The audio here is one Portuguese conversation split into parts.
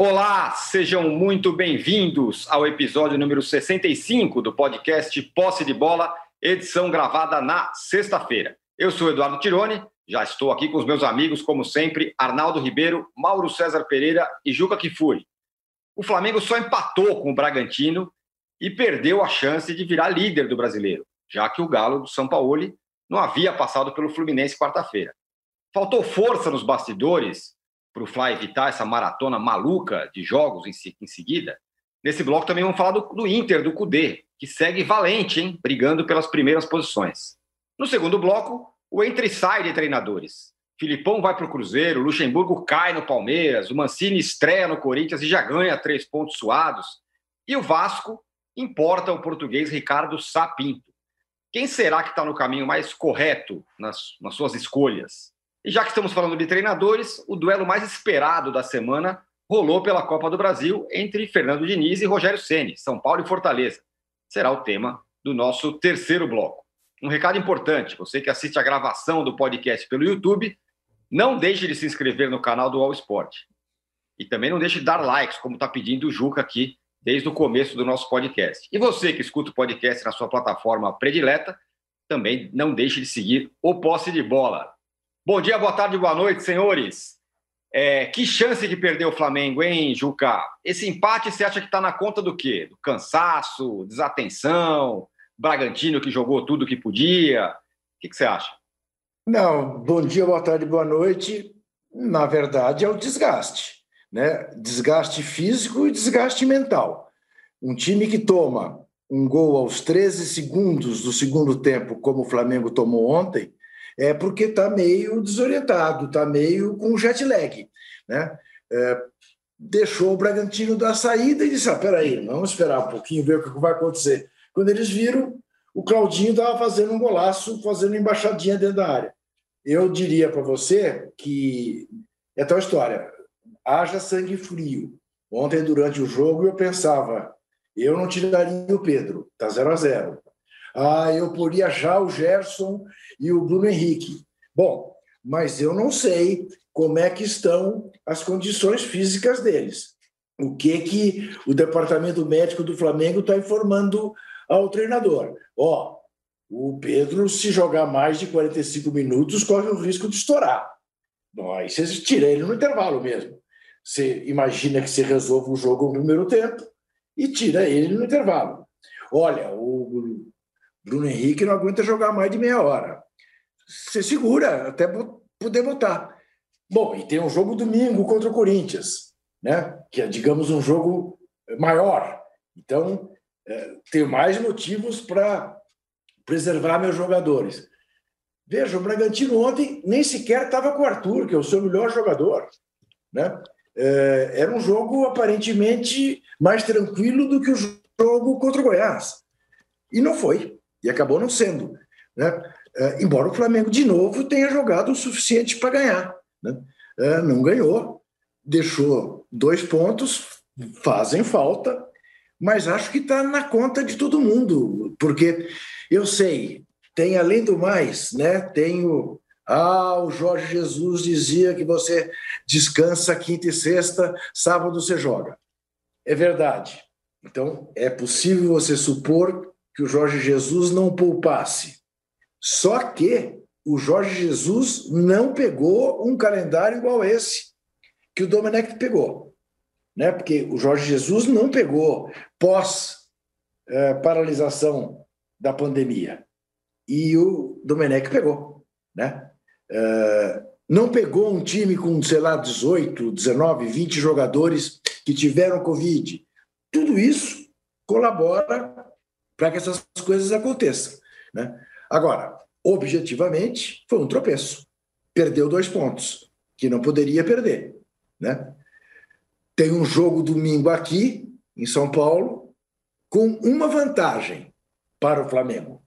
Olá, sejam muito bem-vindos ao episódio número 65 do podcast Posse de Bola, edição gravada na sexta-feira. Eu sou Eduardo Tironi, já estou aqui com os meus amigos, como sempre, Arnaldo Ribeiro, Mauro César Pereira e Juca Kifuri. O Flamengo só empatou com o Bragantino e perdeu a chance de virar líder do brasileiro, já que o Galo do São Paulo não havia passado pelo Fluminense quarta-feira. Faltou força nos bastidores para o Fly evitar essa maratona maluca de jogos em, em seguida. Nesse bloco também vamos falar do, do Inter, do Cudê, que segue valente, hein, brigando pelas primeiras posições. No segundo bloco, o entre e sai de treinadores. Filipão vai para o Cruzeiro, Luxemburgo cai no Palmeiras, o Mancini estreia no Corinthians e já ganha três pontos suados. E o Vasco importa o português Ricardo Sapinto. Quem será que está no caminho mais correto nas, nas suas escolhas? E já que estamos falando de treinadores, o duelo mais esperado da semana rolou pela Copa do Brasil entre Fernando Diniz e Rogério Ceni, São Paulo e Fortaleza. Será o tema do nosso terceiro bloco. Um recado importante: você que assiste a gravação do podcast pelo YouTube, não deixe de se inscrever no canal do All Sport. E também não deixe de dar likes, como está pedindo o Juca aqui desde o começo do nosso podcast. E você que escuta o podcast na sua plataforma predileta, também não deixe de seguir o Posse de Bola. Bom dia, boa tarde, boa noite, senhores. É, que chance de perder o Flamengo, hein, Juca? Esse empate você acha que está na conta do quê? Do cansaço, desatenção, Bragantino que jogou tudo que podia? O que, que você acha? Não, bom dia, boa tarde, boa noite. Na verdade, é o desgaste, né? Desgaste físico e desgaste mental. Um time que toma um gol aos 13 segundos do segundo tempo, como o Flamengo tomou ontem, é porque está meio desorientado, está meio com jet lag. Né? É, deixou o Bragantino dar saída e disse: ah, peraí, vamos esperar um pouquinho, ver o que vai acontecer. Quando eles viram, o Claudinho estava fazendo um golaço, fazendo embaixadinha dentro da área. Eu diria para você que é tal história: haja sangue frio. Ontem, durante o jogo, eu pensava, eu não tiraria o Pedro, tá 0 a 0 ah, eu poria já o Gerson e o Bruno Henrique. Bom, mas eu não sei como é que estão as condições físicas deles. O que que o departamento médico do Flamengo está informando ao treinador? Ó, o Pedro, se jogar mais de 45 minutos, corre o risco de estourar. Bom, aí você tira ele no intervalo mesmo. Você imagina que você resolve o jogo no primeiro tempo e tira ele no intervalo. Olha, o Bruno Henrique não aguenta jogar mais de meia hora. Você segura até poder botar. Bom, e tem um jogo domingo contra o Corinthians, né? que é, digamos, um jogo maior. Então, é, tenho mais motivos para preservar meus jogadores. Veja, o Bragantino ontem nem sequer estava com o Arthur, que é o seu melhor jogador. Né? É, era um jogo aparentemente mais tranquilo do que o jogo contra o Goiás. E não foi e acabou não sendo. Né? É, embora o Flamengo, de novo, tenha jogado o suficiente para ganhar. Né? É, não ganhou, deixou dois pontos, fazem falta, mas acho que está na conta de todo mundo, porque eu sei, tem além do mais, né. Ah, o Jorge Jesus dizia que você descansa quinta e sexta, sábado você joga. É verdade. Então, é possível você supor que o Jorge Jesus não poupasse. Só que o Jorge Jesus não pegou um calendário igual esse que o Domenech pegou. Né? Porque o Jorge Jesus não pegou pós eh, paralisação da pandemia. E o Domenech pegou. Né? Eh, não pegou um time com, sei lá, 18, 19, 20 jogadores que tiveram Covid. Tudo isso colabora para que essas coisas aconteçam. Né? Agora, objetivamente, foi um tropeço. Perdeu dois pontos, que não poderia perder. Né? Tem um jogo domingo aqui, em São Paulo, com uma vantagem para o Flamengo.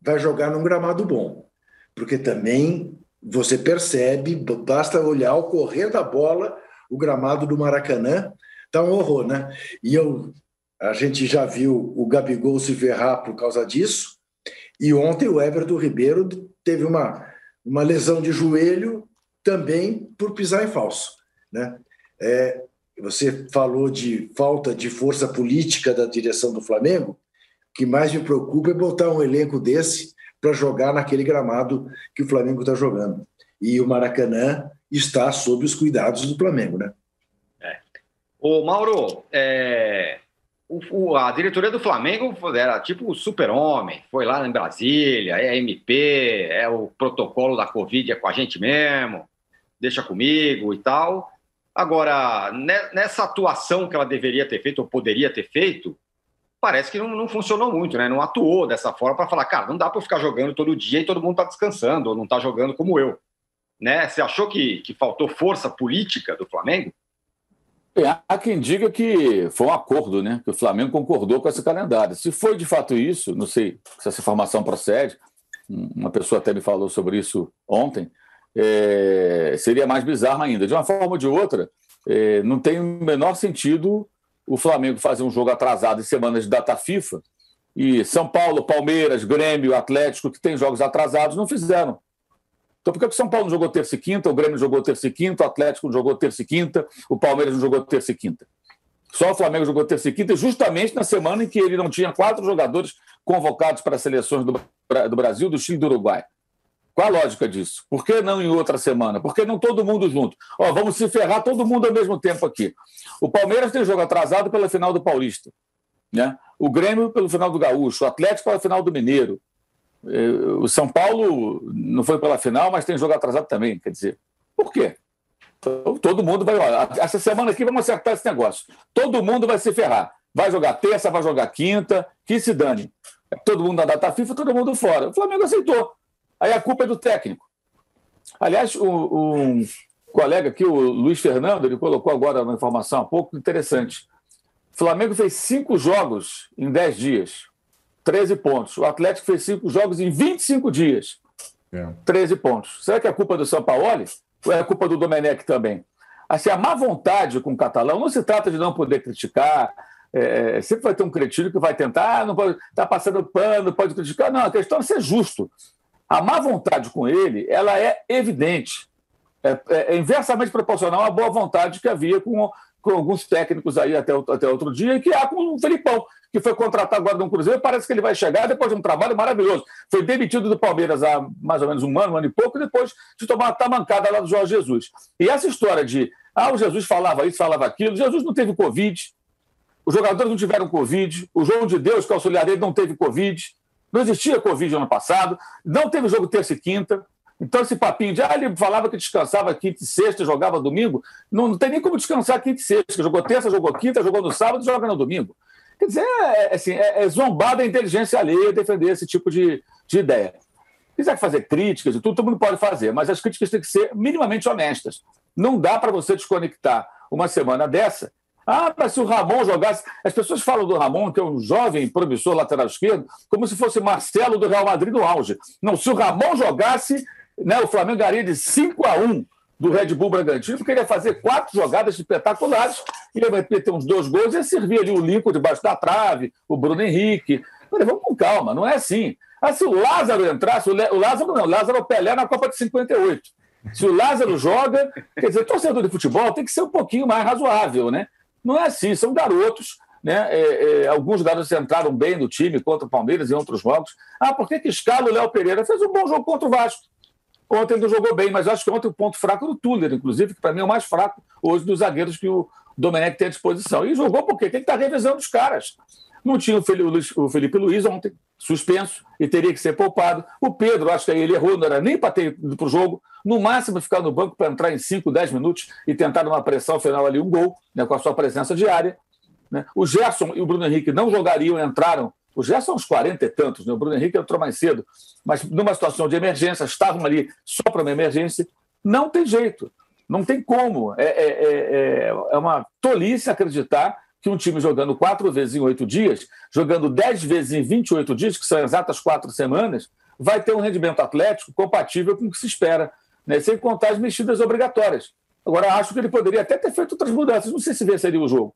Vai jogar num gramado bom. Porque também você percebe, basta olhar o correr da bola, o gramado do Maracanã, está um horror, né? E eu a gente já viu o Gabigol se ferrar por causa disso. E ontem o Everton Ribeiro teve uma, uma lesão de joelho também por pisar em falso. Né? É, você falou de falta de força política da direção do Flamengo. O que mais me preocupa é botar um elenco desse para jogar naquele gramado que o Flamengo está jogando. E o Maracanã está sob os cuidados do Flamengo, né? É. Ô, Mauro, é, o, o, a diretoria do Flamengo era tipo o super-homem, foi lá em Brasília, é MP, é o protocolo da Covid, é com a gente mesmo, deixa comigo e tal. Agora, nessa atuação que ela deveria ter feito, ou poderia ter feito, parece que não, não funcionou muito, né? Não atuou dessa forma para falar, cara, não dá para ficar jogando todo dia e todo mundo está descansando, ou não está jogando como eu. Né? Você achou que, que faltou força política do Flamengo? É, há quem diga que foi um acordo, né? Que o Flamengo concordou com esse calendário. Se foi de fato isso, não sei se essa informação procede, uma pessoa até me falou sobre isso ontem, é, seria mais bizarro ainda. De uma forma ou de outra, é, não tem o menor sentido o Flamengo fazer um jogo atrasado em semanas de data FIFA e São Paulo, Palmeiras, Grêmio, Atlético, que tem jogos atrasados, não fizeram. Então, por que o São Paulo jogou terça e quinta, o Grêmio jogou terça e quinta, o Atlético jogou terça e quinta, o Palmeiras não jogou terça e quinta? Só o Flamengo jogou terça e quinta, justamente na semana em que ele não tinha quatro jogadores convocados para as seleções do, do Brasil, do Chile e do Uruguai. Qual a lógica disso? Por que não em outra semana? Por que não todo mundo junto? Ó, vamos se ferrar todo mundo ao mesmo tempo aqui. O Palmeiras tem jogo atrasado pela final do Paulista. Né? O Grêmio pelo final do Gaúcho, o Atlético pela final do Mineiro, o São Paulo não foi pela final, mas tem jogo atrasado também. Quer dizer, por quê? Então, todo mundo vai. Essa semana aqui vamos acertar esse negócio. Todo mundo vai se ferrar. Vai jogar terça, vai jogar quinta, que se dane. Todo mundo na data FIFA, todo mundo fora. O Flamengo aceitou. Aí a culpa é do técnico. Aliás, um colega aqui, o Luiz Fernando, ele colocou agora uma informação um pouco interessante. O Flamengo fez cinco jogos em dez dias. 13 pontos. O Atlético fez cinco jogos em 25 dias. É. 13 pontos. Será que é culpa do São Paulo? Ou é culpa do Domenech também? Assim, a má vontade com o catalão não se trata de não poder criticar. É, sempre vai ter um cretino que vai tentar, ah, não pode, tá passando pano, pode criticar. Não, a questão é ser justo. A má vontade com ele, ela é evidente. É, é, inversamente proporcional à boa vontade que havia com, com alguns técnicos aí até, até outro dia, e que há com o Felipão, que foi contratado agora no Cruzeiro, parece que ele vai chegar depois de um trabalho maravilhoso. Foi demitido do Palmeiras há mais ou menos um ano, um ano e pouco, depois de tomar uma tamancada lá do Jorge Jesus. E essa história de, ah, o Jesus falava isso, falava aquilo, Jesus não teve Covid, os jogadores não tiveram Covid, o João de Deus, que é auxiliar dele, não teve Covid, não existia Covid no ano passado, não teve jogo terça e quinta, então, esse papinho de, ah, ele falava que descansava quinta e sexta, jogava domingo, não, não tem nem como descansar quinta e sexta. Jogou terça, jogou quinta, jogou no sábado, joga no domingo. Quer dizer, é, é, assim, é, é zombar da inteligência alheia defender esse tipo de, de ideia. Se quiser fazer críticas e tudo, todo mundo pode fazer, mas as críticas têm que ser minimamente honestas. Não dá para você desconectar uma semana dessa. Ah, mas se o Ramon jogasse. As pessoas falam do Ramon, que é um jovem promissor lateral esquerdo, como se fosse Marcelo do Real Madrid no auge. Não, se o Ramon jogasse, né, o Flamengo ganharia de 5 a 1 do Red Bull Bragantino, porque ele ia fazer quatro jogadas espetaculares, ele vai ter uns dois gols e ia servir ali o Lincoln debaixo da trave, o Bruno Henrique. Falei, vamos com calma, não é assim. Ah, se o Lázaro entrasse, o Lázaro não, o Lázaro é o Pelé na Copa de 58. Se o Lázaro joga, quer dizer, torcedor de futebol tem que ser um pouquinho mais razoável, né? Não é assim, são garotos, né? É, é, alguns garotos entraram bem no time contra o Palmeiras e outros jogos. Ah, por que, que escala o Léo Pereira? Fez um bom jogo contra o Vasco. Ontem ele não jogou bem, mas acho que ontem o ponto fraco do Tuller, inclusive, que para mim é o mais fraco hoje dos zagueiros que o Domenech tem à disposição. E jogou porque tem que estar tá revisando os caras. Não tinha o Felipe Luiz ontem, suspenso, e teria que ser poupado. O Pedro, acho que ele errou, não era nem para ter ido para o jogo. No máximo, ficar no banco para entrar em 5, 10 minutos e tentar numa pressão final ali um gol, né, com a sua presença diária. Né? O Gerson e o Bruno Henrique não jogariam, entraram o Gerson são uns 40 e tantos, né? o Bruno Henrique entrou mais cedo, mas numa situação de emergência, estavam ali só para uma emergência, não tem jeito, não tem como. É, é, é, é uma tolice acreditar que um time jogando quatro vezes em oito dias, jogando dez vezes em 28 dias, que são exatas quatro semanas, vai ter um rendimento atlético compatível com o que se espera, né? sem contar as mexidas obrigatórias. Agora, acho que ele poderia até ter feito outras mudanças, não sei se venceria o jogo.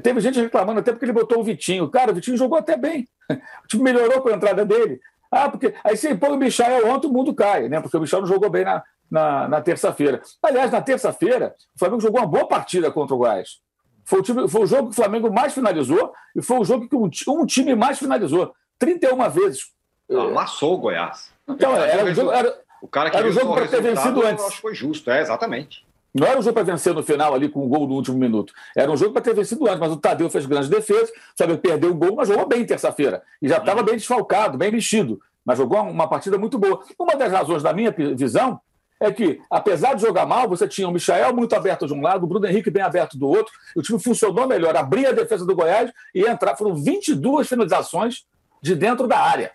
Teve gente reclamando até porque ele botou o Vitinho. Cara, o Vitinho jogou até bem. O time melhorou com a entrada dele. Ah, porque aí você põe o Michel ontem, o mundo cai, né? Porque o Michel não jogou bem na, na, na terça-feira. Aliás, na terça-feira, o Flamengo jogou uma boa partida contra o Goiás. Foi o, time, foi o jogo que o Flamengo mais finalizou e foi o jogo que um, um time mais finalizou. 31 vezes. Amassou o Goiás. Então, era, o jogo, era, o cara que era o jogo para ter vencido antes. Eu acho que foi justo, é, exatamente. Não era um jogo para vencer no final ali com o um gol no último minuto. Era um jogo para ter vencido antes, mas o Tadeu fez grandes defesas, sabe, perdeu o gol, mas jogou bem terça-feira. E já estava bem desfalcado, bem mexido. Mas jogou uma partida muito boa. Uma das razões, da minha visão, é que, apesar de jogar mal, você tinha o Michael muito aberto de um lado, o Bruno Henrique bem aberto do outro, o time funcionou melhor, abria a defesa do Goiás e entrar. Foram 22 finalizações de dentro da área.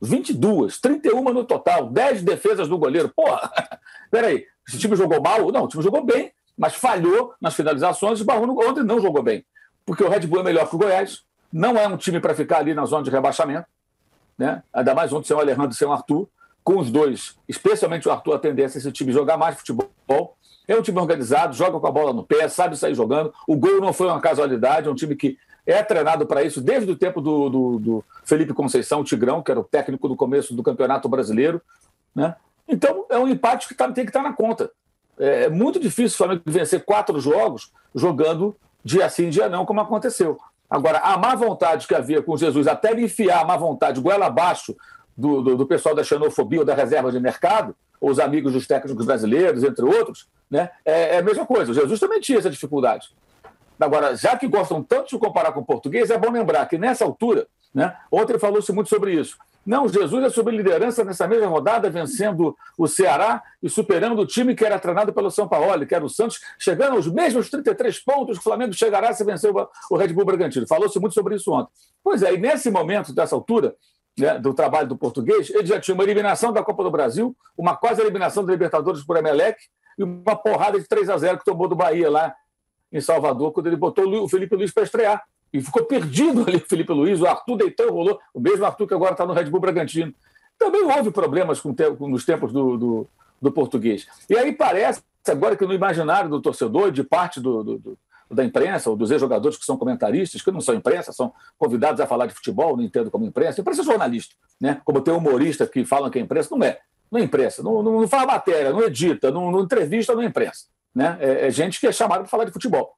22, 31 no total, 10 defesas do goleiro. Porra, peraí, esse time jogou mal? Não, o time jogou bem, mas falhou nas finalizações. O Barrono ontem não jogou bem, porque o Red Bull é melhor que o Goiás, não é um time para ficar ali na zona de rebaixamento, né? ainda mais ontem sem o Alejandro e sem o Arthur com os dois, especialmente o Arthur, a tendência é esse time jogar mais futebol. É um time organizado, joga com a bola no pé, sabe sair jogando. O gol não foi uma casualidade, é um time que é treinado para isso desde o tempo do, do, do, Felipe Conceição, o Tigrão, que era o técnico do começo do Campeonato Brasileiro. Né? Então, é um empate que tá, tem que estar tá na conta. É, é muito difícil o Flamengo vencer quatro jogos jogando dia sim, dia não, como aconteceu. Agora, a má vontade que havia com Jesus, até ele enfiar a má vontade goela abaixo do, do, do, pessoal da xenofobia ou da reserva de mercado, ou os amigos dos técnicos brasileiros, entre outros, né? é, é a mesma coisa. Jesus também tinha essa dificuldade. Agora, já que gostam tanto de comparar com o português, é bom lembrar que nessa altura, né, ontem falou-se muito sobre isso. Não, Jesus é sobre liderança nessa mesma rodada, vencendo o Ceará e superando o time que era treinado pelo São Paulo, que era o Santos, chegando aos mesmos 33 pontos que o Flamengo chegará se vencer o Red Bull Bragantino. Falou-se muito sobre isso ontem. Pois é, e nesse momento, dessa altura, né, do trabalho do português, ele já tinha uma eliminação da Copa do Brasil, uma quase eliminação da Libertadores por Emelec e uma porrada de 3 a 0 que tomou do Bahia lá em Salvador, quando ele botou o Felipe Luiz para estrear. E ficou perdido ali o Felipe Luiz, o Arthur deitou rolou, o mesmo Arthur que agora está no Red Bull Bragantino. Também houve problemas com, nos tempos do, do, do, português. E aí parece, agora que no imaginário do torcedor, de parte do, do da imprensa, ou dos ex-jogadores que são comentaristas, que não são imprensa, são convidados a falar de futebol, não entendo como imprensa. Imprensa é jornalista, né? Como tem humorista que falam que é imprensa, não é. Não é imprensa, não, não, não fala matéria, não edita, não, não entrevista, não é imprensa. Né? É, é gente que é chamada para falar de futebol.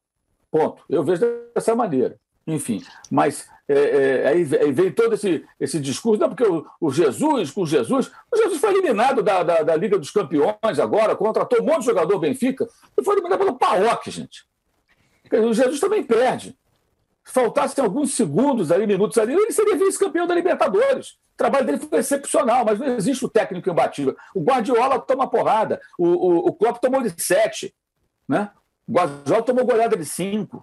Ponto. Eu vejo dessa maneira. Enfim, mas é, é, aí vem todo esse, esse discurso, não, porque o, o Jesus, com Jesus, o Jesus foi eliminado da, da, da, Liga dos Campeões agora, contratou um monte de jogador Benfica, e foi eliminado pelo Paok, gente. O Jesus também perde. Se faltassem alguns segundos ali, minutos ali, ele seria vice-campeão da Libertadores. O trabalho dele foi excepcional, mas não existe o técnico imbatível. O Guardiola toma porrada, o, o, o Klopp tomou de sete, né? o Guardiola tomou goleada de cinco.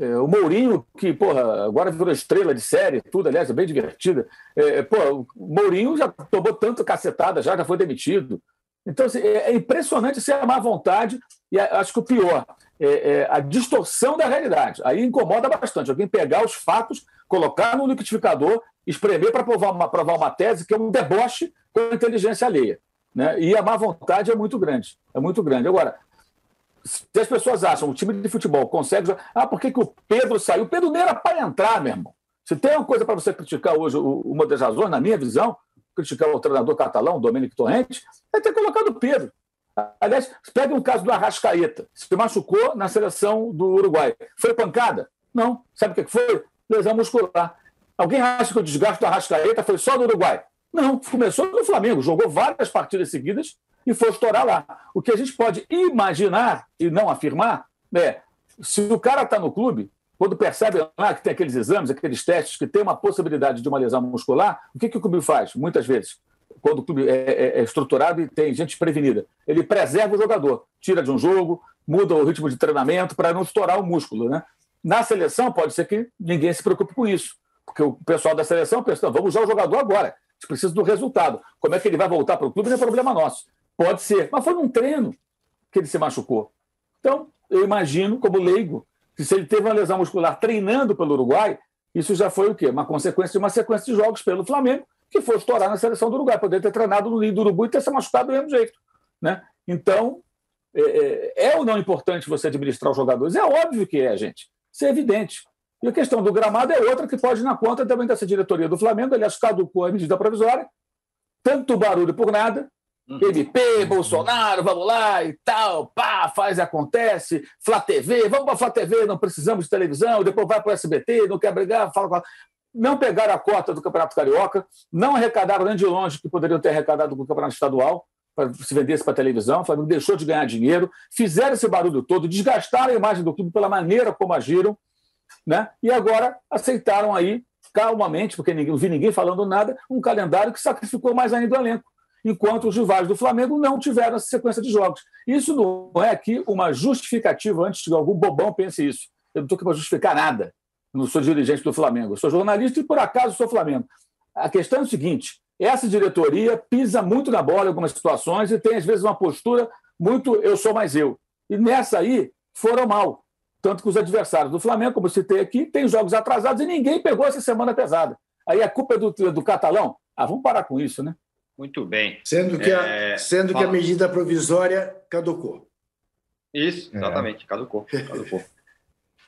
É, o Mourinho, que, porra, agora virou estrela de série, tudo, aliás, é bem divertida. É, pô, o Mourinho já tomou tanto cacetada, já, já foi demitido. Então, assim, é, é impressionante ser a má vontade, e acho que o pior, é, é, a distorção da realidade. Aí incomoda bastante. Alguém pegar os fatos, colocar no liquidificador, espremer para provar uma, provar uma tese que é um deboche com a inteligência alheia. Né? E a má vontade é muito grande. É muito grande. Agora, se as pessoas acham o time de futebol consegue. Ah, por que, que o Pedro saiu? O Pedro nem era para entrar, meu irmão. Se tem uma coisa para você criticar hoje, uma das razões, na minha visão, criticar o treinador catalão, Domenico Torrente, é ter colocado o Pedro. Aliás, pega um caso do Arrascaeta. Se machucou na seleção do Uruguai. Foi pancada? Não. Sabe o que foi? Lesão muscular. Alguém acha que o desgaste do Arrascaeta foi só do Uruguai? Não. Começou no Flamengo. Jogou várias partidas seguidas e foi estourar lá. O que a gente pode imaginar e não afirmar é se o cara está no clube, quando percebe lá que tem aqueles exames, aqueles testes que tem uma possibilidade de uma lesão muscular, o que, que o clube faz? Muitas vezes quando o clube é, é, é, estruturado e tem gente prevenida. Ele preserva o jogador, tira de um jogo, muda o ritmo de treinamento para não estourar o músculo. Né? Na seleção, pode ser que ninguém se preocupe com isso, porque o pessoal da seleção pensa: vamos usar o jogador agora, a gente precisa do resultado. Como é que ele vai voltar para o clube não é problema nosso. Pode ser, mas foi num treino que ele se machucou. Então, eu imagino, como leigo, que se ele teve uma lesão muscular treinando pelo Uruguai, isso já foi o quê? Uma consequência de uma sequência de jogos pelo Flamengo, que foi estourar na seleção do Uruguai, poder ter treinado no Ninho do Urubu e ter se machucado do mesmo jeito. Né? Então, é, é, é, ou não importante você administrar os jogadores? É óbvio que é, gente. Isso é evidente. E a questão do gramado é outra que pode ir na conta também dessa diretoria do Flamengo. Aliás, caducou a medida provisória. Tanto barulho por nada, MP, Bolsonaro, vamos lá e tal, pá, faz e acontece, Flá TV, vamos para Flá TV, não precisamos de televisão, depois vai para o SBT, não quer brigar, fala com Não pegaram a cota do Campeonato Carioca, não arrecadaram nem de longe que poderiam ter arrecadado com o Campeonato Estadual, para se vendesse para a televisão, o Flamengo deixou de ganhar dinheiro, fizeram esse barulho todo, desgastaram a imagem do clube pela maneira como agiram, né? e agora aceitaram aí, calmamente, porque ninguém, não vi ninguém falando nada, um calendário que sacrificou mais ainda o elenco enquanto os rivais do Flamengo não tiveram essa sequência de jogos. Isso não é aqui uma justificativa antes que algum bobão pense isso. Eu não estou aqui para justificar nada. Não sou dirigente do Flamengo. Eu sou jornalista e, por acaso, sou Flamengo. A questão é o seguinte: essa diretoria pisa muito na bola em algumas situações e tem, às vezes, uma postura muito eu sou mais eu. E nessa aí foram mal. Tanto que os adversários do Flamengo, como eu citei aqui, têm jogos atrasados e ninguém pegou essa semana pesada. Aí a culpa é do, do catalão? Ah, vamos parar com isso, né? Muito bem. Sendo que, é... a, sendo que a medida provisória caducou. Isso, é. exatamente, é. caducou. caducou.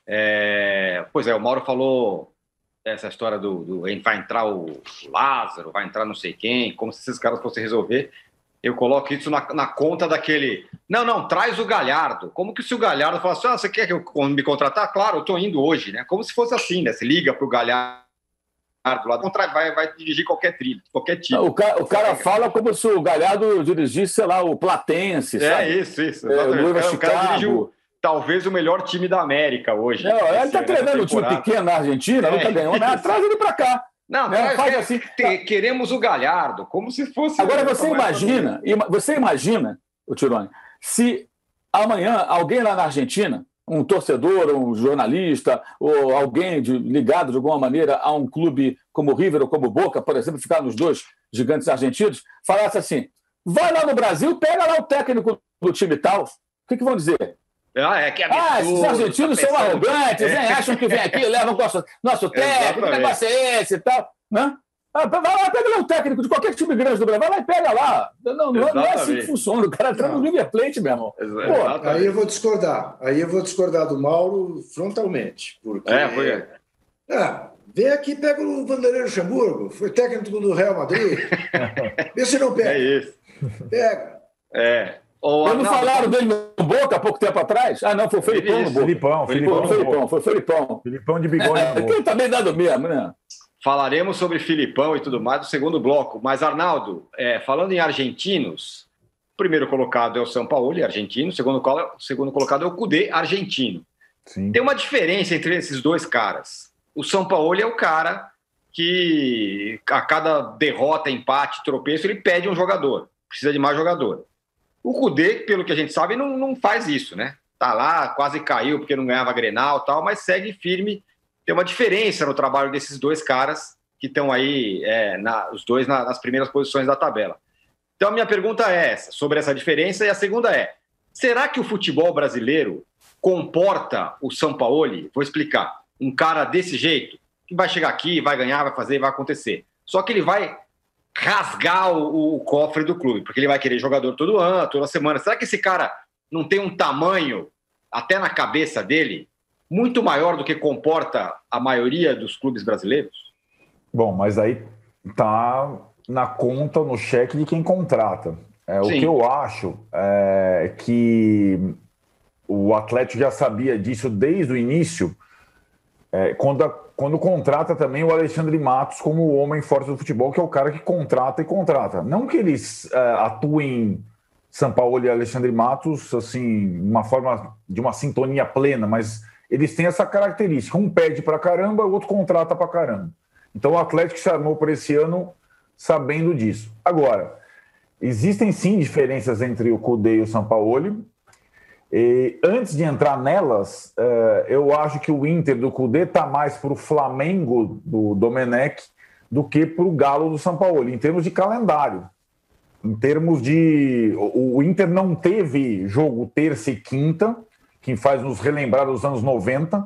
é, pois é, o Mauro falou essa história do, do vai entrar o Lázaro, vai entrar não sei quem, como se esses caras fossem resolver. Eu coloco isso na, na conta daquele. Não, não, traz o Galhardo. Como que se o Galhardo falasse, ah, você quer que eu me contratar? Claro, eu estou indo hoje, né? Como se fosse assim, né? Se liga para o Galhardo lá, vai, vai dirigir qualquer trilho, qualquer time. O cara, o cara fala como se o Galhardo dirigisse, sei lá, o Platense, é, sabe? É isso, isso. É, o, cara, o cara dirigiu talvez o melhor time da América hoje. Não, ele está treinando um time pequeno na Argentina, é, nunca ganhou nada, traz ele para cá. Não, né? faz assim. Queremos o Galhardo, como se fosse. Agora você imagina, você imagina, o Tirone, se amanhã alguém lá na Argentina um torcedor, um jornalista, ou alguém de, ligado de alguma maneira a um clube como o River ou como o Boca, por exemplo, ficar nos dois gigantes argentinos, falasse assim: vai lá no Brasil, pega lá o técnico do time tal. O que, que vão dizer? Ah, é que absurdo, ah, esses argentinos tá são arrogantes, é. acham que vem aqui, levam nosso, nosso técnico, que negócio é esse e tal. Né? Ah, vai lá, pega lá um técnico de qualquer time grande do Brasil, vai lá e pega lá. Não, não, não é assim que funciona. O cara entra no River Plate, meu irmão. Pô, aí eu vou discordar. Aí eu vou discordar do Mauro frontalmente. Porque... É, foi. Ah, vem aqui pega o Vanderlei Luxemburgo, foi técnico do Real Madrid. Vê se não pega. É isso. Pega. É. Ou Quando falaram dele no Boca há pouco tempo atrás? Ah, não, foi o Felipão no Boca. Felipão, Felipão, Felipão, foi o Felipão. Felipão de bigode. É, também dando mesmo, né? Falaremos sobre Filipão e tudo mais no segundo bloco. Mas, Arnaldo, é, falando em argentinos, o primeiro colocado é o São Paulo, argentino, o segundo, o segundo colocado é o Cudê, argentino. Sim. Tem uma diferença entre esses dois caras. O São Paulo é o cara que, a cada derrota, empate, tropeço, ele pede um jogador, precisa de mais jogador. O Cudê, pelo que a gente sabe, não, não faz isso, né? Tá lá, quase caiu porque não ganhava Grenal tal, mas segue firme tem uma diferença no trabalho desses dois caras que estão aí, é, na, os dois na, nas primeiras posições da tabela. Então, a minha pergunta é essa, sobre essa diferença, e a segunda é: será que o futebol brasileiro comporta o São Paulo? Vou explicar. Um cara desse jeito, que vai chegar aqui, vai ganhar, vai fazer, vai acontecer. Só que ele vai rasgar o, o cofre do clube, porque ele vai querer jogador todo ano, toda semana. Será que esse cara não tem um tamanho, até na cabeça dele, muito maior do que comporta a maioria dos clubes brasileiros? Bom, mas aí tá na conta, no cheque de quem contrata. É, o que eu acho é que o Atlético já sabia disso desde o início, é, quando, a, quando contrata também o Alexandre Matos como o homem forte do futebol, que é o cara que contrata e contrata. Não que eles é, atuem São Paulo e Alexandre Matos assim, uma forma de uma sintonia plena, mas eles têm essa característica. Um pede para caramba, o outro contrata para caramba. Então o Atlético se armou para esse ano sabendo disso. Agora, existem sim diferenças entre o Cudê e o Sampaoli. E antes de entrar nelas, eh, eu acho que o Inter do Cudê está mais para o Flamengo do Domenech do que para o Galo do Sampaoli, em termos de calendário. Em termos de. O Inter não teve jogo terça e quinta, que faz nos relembrar dos anos 90,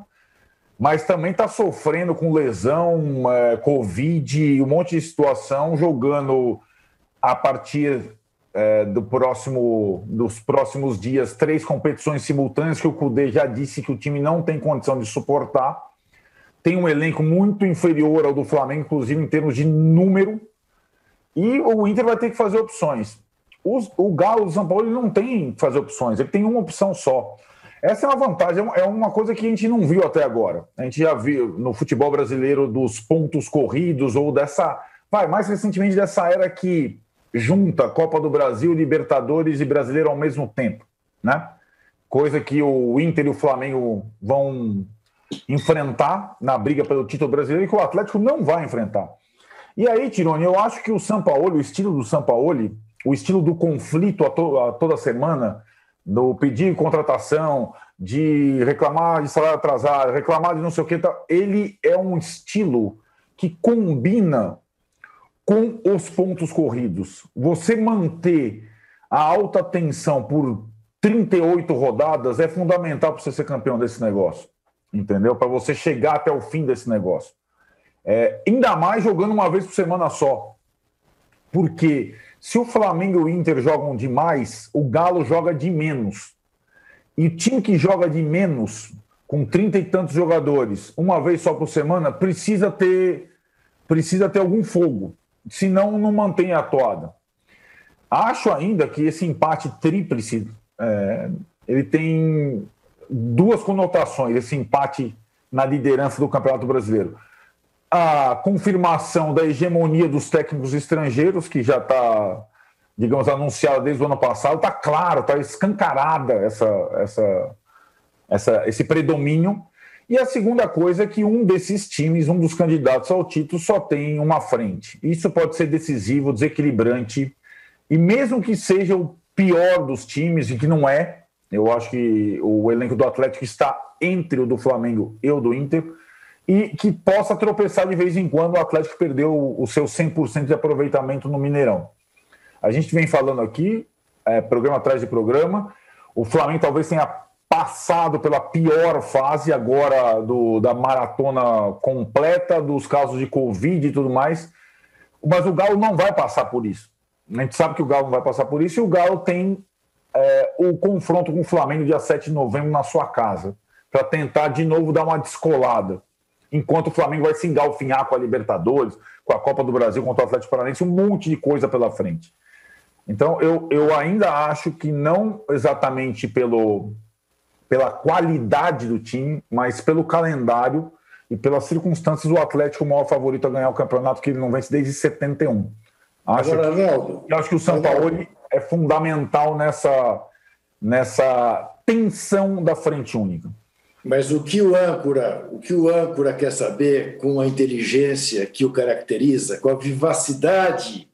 mas também está sofrendo com lesão, é, Covid, um monte de situação, jogando a partir é, do próximo, dos próximos dias três competições simultâneas que o Cudê já disse que o time não tem condição de suportar. Tem um elenco muito inferior ao do Flamengo, inclusive em termos de número, e o Inter vai ter que fazer opções. o, o Galo do São Paulo não tem que fazer opções, ele tem uma opção só. Essa é uma vantagem, é uma coisa que a gente não viu até agora. A gente já viu no futebol brasileiro dos pontos corridos ou dessa. Vai, mais recentemente dessa era que junta Copa do Brasil, Libertadores e Brasileiro ao mesmo tempo, né? Coisa que o Inter e o Flamengo vão enfrentar na briga pelo título brasileiro e que o Atlético não vai enfrentar. E aí, Tironi, eu acho que o Sampaoli, o estilo do Sampaoli, o estilo do conflito a, to a toda semana, do pedir contratação, de reclamar de salário atrasado, reclamar de não sei o que, ele é um estilo que combina com os pontos corridos. Você manter a alta tensão por 38 rodadas é fundamental para você ser campeão desse negócio. Entendeu? Para você chegar até o fim desse negócio. É, ainda mais jogando uma vez por semana só. Porque se o Flamengo e o Inter jogam demais, o Galo joga de menos. E o time que joga de menos, com trinta e tantos jogadores, uma vez só por semana, precisa ter, precisa ter algum fogo. Senão, não mantém a toada. Acho ainda que esse empate tríplice é, ele tem duas conotações, esse empate na liderança do Campeonato Brasileiro a confirmação da hegemonia dos técnicos estrangeiros, que já está, digamos, anunciada desde o ano passado, está claro, está escancarada essa, essa, essa, esse predomínio. E a segunda coisa é que um desses times, um dos candidatos ao título, só tem uma frente. Isso pode ser decisivo, desequilibrante, e mesmo que seja o pior dos times, e que não é, eu acho que o elenco do Atlético está entre o do Flamengo e o do Inter e que possa tropeçar de vez em quando o Atlético perdeu o seu 100% de aproveitamento no Mineirão. A gente vem falando aqui, é, programa atrás de programa, o Flamengo talvez tenha passado pela pior fase agora do, da maratona completa, dos casos de Covid e tudo mais, mas o Galo não vai passar por isso. A gente sabe que o Galo não vai passar por isso e o Galo tem é, o confronto com o Flamengo dia 7 de novembro na sua casa, para tentar de novo dar uma descolada enquanto o Flamengo vai se engalfinhar com a Libertadores, com a Copa do Brasil contra o Atlético Paranaense, um monte de coisa pela frente. Então, eu, eu ainda acho que não exatamente pelo, pela qualidade do time, mas pelo calendário e pelas circunstâncias, o Atlético é o maior favorito a ganhar o campeonato, que ele não vence desde 71. Acho, Agora, que, Arnaldo, eu acho que o São Paulo é fundamental nessa, nessa tensão da frente única. Mas o que o âncora, o que o âncora quer saber com a inteligência que o caracteriza, com a vivacidade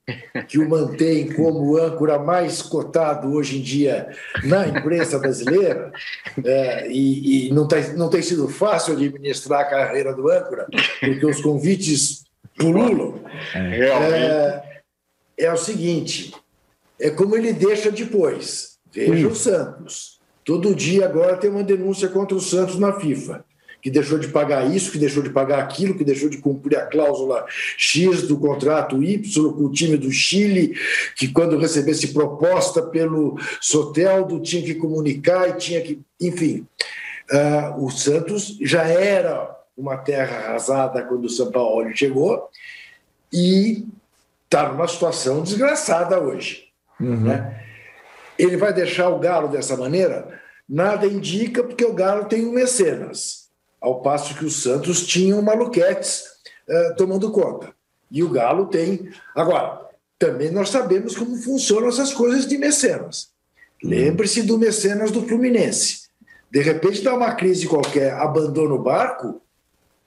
que o mantém como o âncora mais cotado hoje em dia na imprensa brasileira, é, e, e, não, tá, não tem sido fácil administrar a carreira do âncora, porque os convites pululam. É, é, é o seguinte: é como ele deixa depois. Veja o Santos Todo dia agora tem uma denúncia contra o Santos na FIFA, que deixou de pagar isso, que deixou de pagar aquilo, que deixou de cumprir a cláusula X do contrato Y com o time do Chile, que quando recebesse proposta pelo Soteldo tinha que comunicar e tinha que. Enfim, uh, o Santos já era uma terra arrasada quando o São Paulo chegou e está numa situação desgraçada hoje. Uhum. Né? Ele vai deixar o Galo dessa maneira? Nada indica, porque o Galo tem um mecenas, ao passo que o Santos tinha o Maluquetes uh, tomando conta. E o Galo tem. Agora, também nós sabemos como funcionam essas coisas de mecenas. Lembre-se do mecenas do Fluminense. De repente dá uma crise qualquer, abandona o barco,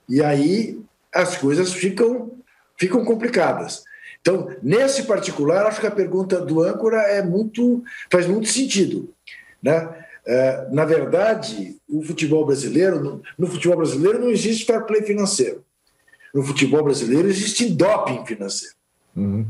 e aí as coisas ficam, ficam complicadas. Então, nesse particular, acho que a pergunta do âncora é muito, faz muito sentido. Né? É, na verdade, o futebol brasileiro, no, futebol brasileiro não existe fair play financeiro. No futebol brasileiro existe doping financeiro. Uhum.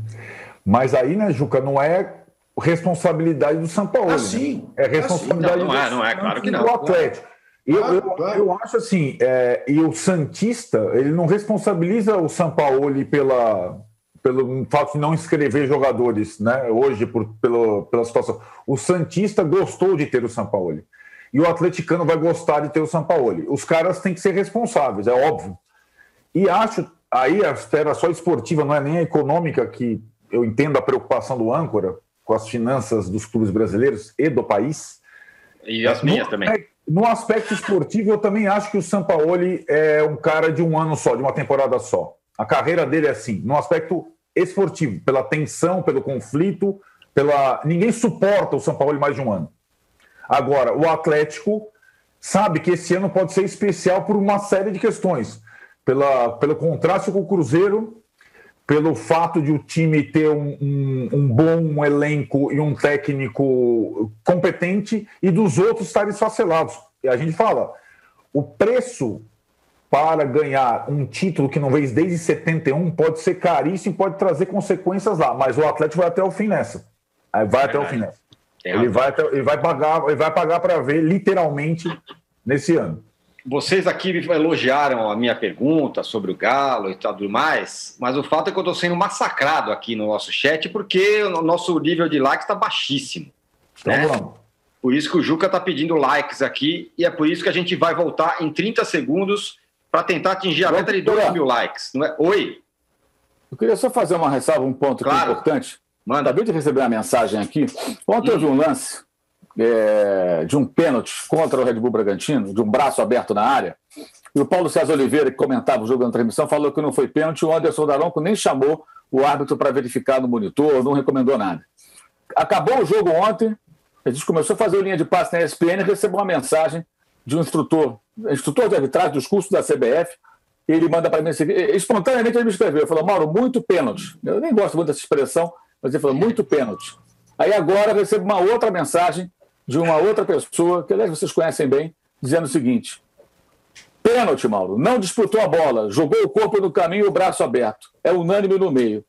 Mas aí, né, Juca, não é responsabilidade do São Paulo. Ah, sim. Né? É responsabilidade não, não é, não é, claro que não. do Atlético. Eu, claro, eu, claro. eu, acho assim, é, e o Santista, ele não responsabiliza o São Paulo pela, pelo fato de não inscrever jogadores, né? Hoje, por, pelo, pela situação. O Santista gostou de ter o Sampaoli. E o atleticano vai gostar de ter o Sampaoli. Os caras têm que ser responsáveis, é óbvio. E acho, aí a esfera só esportiva, não é nem a econômica, que eu entendo a preocupação do âncora, com as finanças dos clubes brasileiros e do país. E as minhas no, também. No aspecto esportivo, eu também acho que o Sampaoli é um cara de um ano só, de uma temporada só. A carreira dele é assim, no aspecto esportivo, pela tensão, pelo conflito, pela ninguém suporta o São Paulo mais de um ano. Agora, o Atlético sabe que esse ano pode ser especial por uma série de questões, pela, pelo contraste com o Cruzeiro, pelo fato de o time ter um, um, um bom elenco e um técnico competente e dos outros estarem esfacelados. E a gente fala, o preço para ganhar um título que não veio desde 71 pode ser caríssimo e pode trazer consequências lá, mas o Atlético vai até o fim nessa. Vai até o fim nessa. Ele vai, até, ele vai pagar, ele vai pagar para ver literalmente nesse ano. Vocês aqui elogiaram a minha pergunta sobre o Galo e tudo mais, mas o fato é que eu estou sendo massacrado aqui no nosso chat porque o nosso nível de likes está baixíssimo. Então, né? vamos. Por isso que o Juca está pedindo likes aqui e é por isso que a gente vai voltar em 30 segundos para tentar atingir a meta de 2 mil likes. Não é? Oi? Eu queria só fazer uma ressalva, um ponto claro. importante. Manda. Acabei de receber uma mensagem aqui. Ontem hum. vi um lance é, de um pênalti contra o Red Bull Bragantino, de um braço aberto na área. E o Paulo César Oliveira, que comentava o jogo na transmissão, falou que não foi pênalti. O Anderson Daronco nem chamou o árbitro para verificar no monitor, não recomendou nada. Acabou o jogo ontem, a gente começou a fazer o linha de passe na ESPN e recebeu uma mensagem de um instrutor, instrutor de arbitragem dos cursos da CBF, ele manda para mim assim, espontaneamente ele me escreveu, ele falou, Mauro, muito pênalti. Eu nem gosto muito dessa expressão, mas ele falou, muito pênalti. Aí agora eu recebo uma outra mensagem de uma outra pessoa, que aliás vocês conhecem bem, dizendo o seguinte: pênalti, Mauro, não disputou a bola, jogou o corpo no caminho e o braço aberto. É unânime no meio.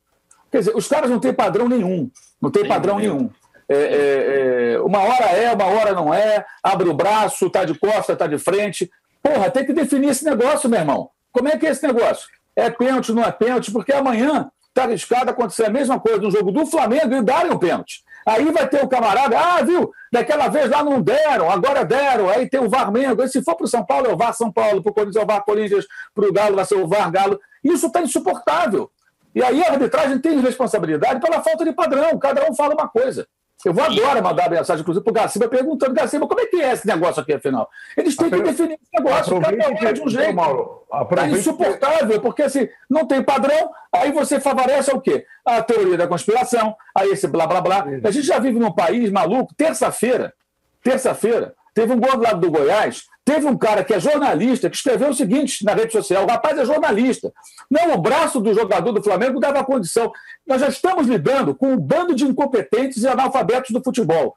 Quer dizer, os caras não têm padrão nenhum. Não tem padrão nenhum. É, é, é, uma hora é, uma hora não é, abre o braço, tá de costa, tá de frente. Porra, tem que definir esse negócio, meu irmão. Como é que é esse negócio? É pênalti, não é pênalti? Porque amanhã está arriscado acontecer a mesma coisa no jogo do Flamengo e darem um pênalti. Aí vai ter o camarada, ah, viu, daquela vez lá não deram, agora deram. Aí tem o VAR Mengo. se for para o São Paulo, é o VAR São Paulo, para o Corinthians é o VAR Corinthians, para o Galo vai ser o VAR Galo. Isso está insuportável. E aí a arbitragem tem responsabilidade pela falta de padrão, cada um fala uma coisa. Eu vou agora mandar mensagem, inclusive, para o Garciba perguntando, Garciba, como é que é esse negócio aqui, afinal? Eles têm que definir esse negócio, cada é de um jeito. Mauro, é insuportável, porque assim, não tem padrão, aí você favorece o quê? A teoria da conspiração, aí esse blá blá blá. A gente já vive num país maluco, terça-feira, terça-feira, teve um gol do lado do Goiás, Teve um cara que é jornalista que escreveu o seguinte na rede social: o rapaz é jornalista. Não, o braço do jogador do Flamengo dava condição. Nós já estamos lidando com um bando de incompetentes e analfabetos do futebol.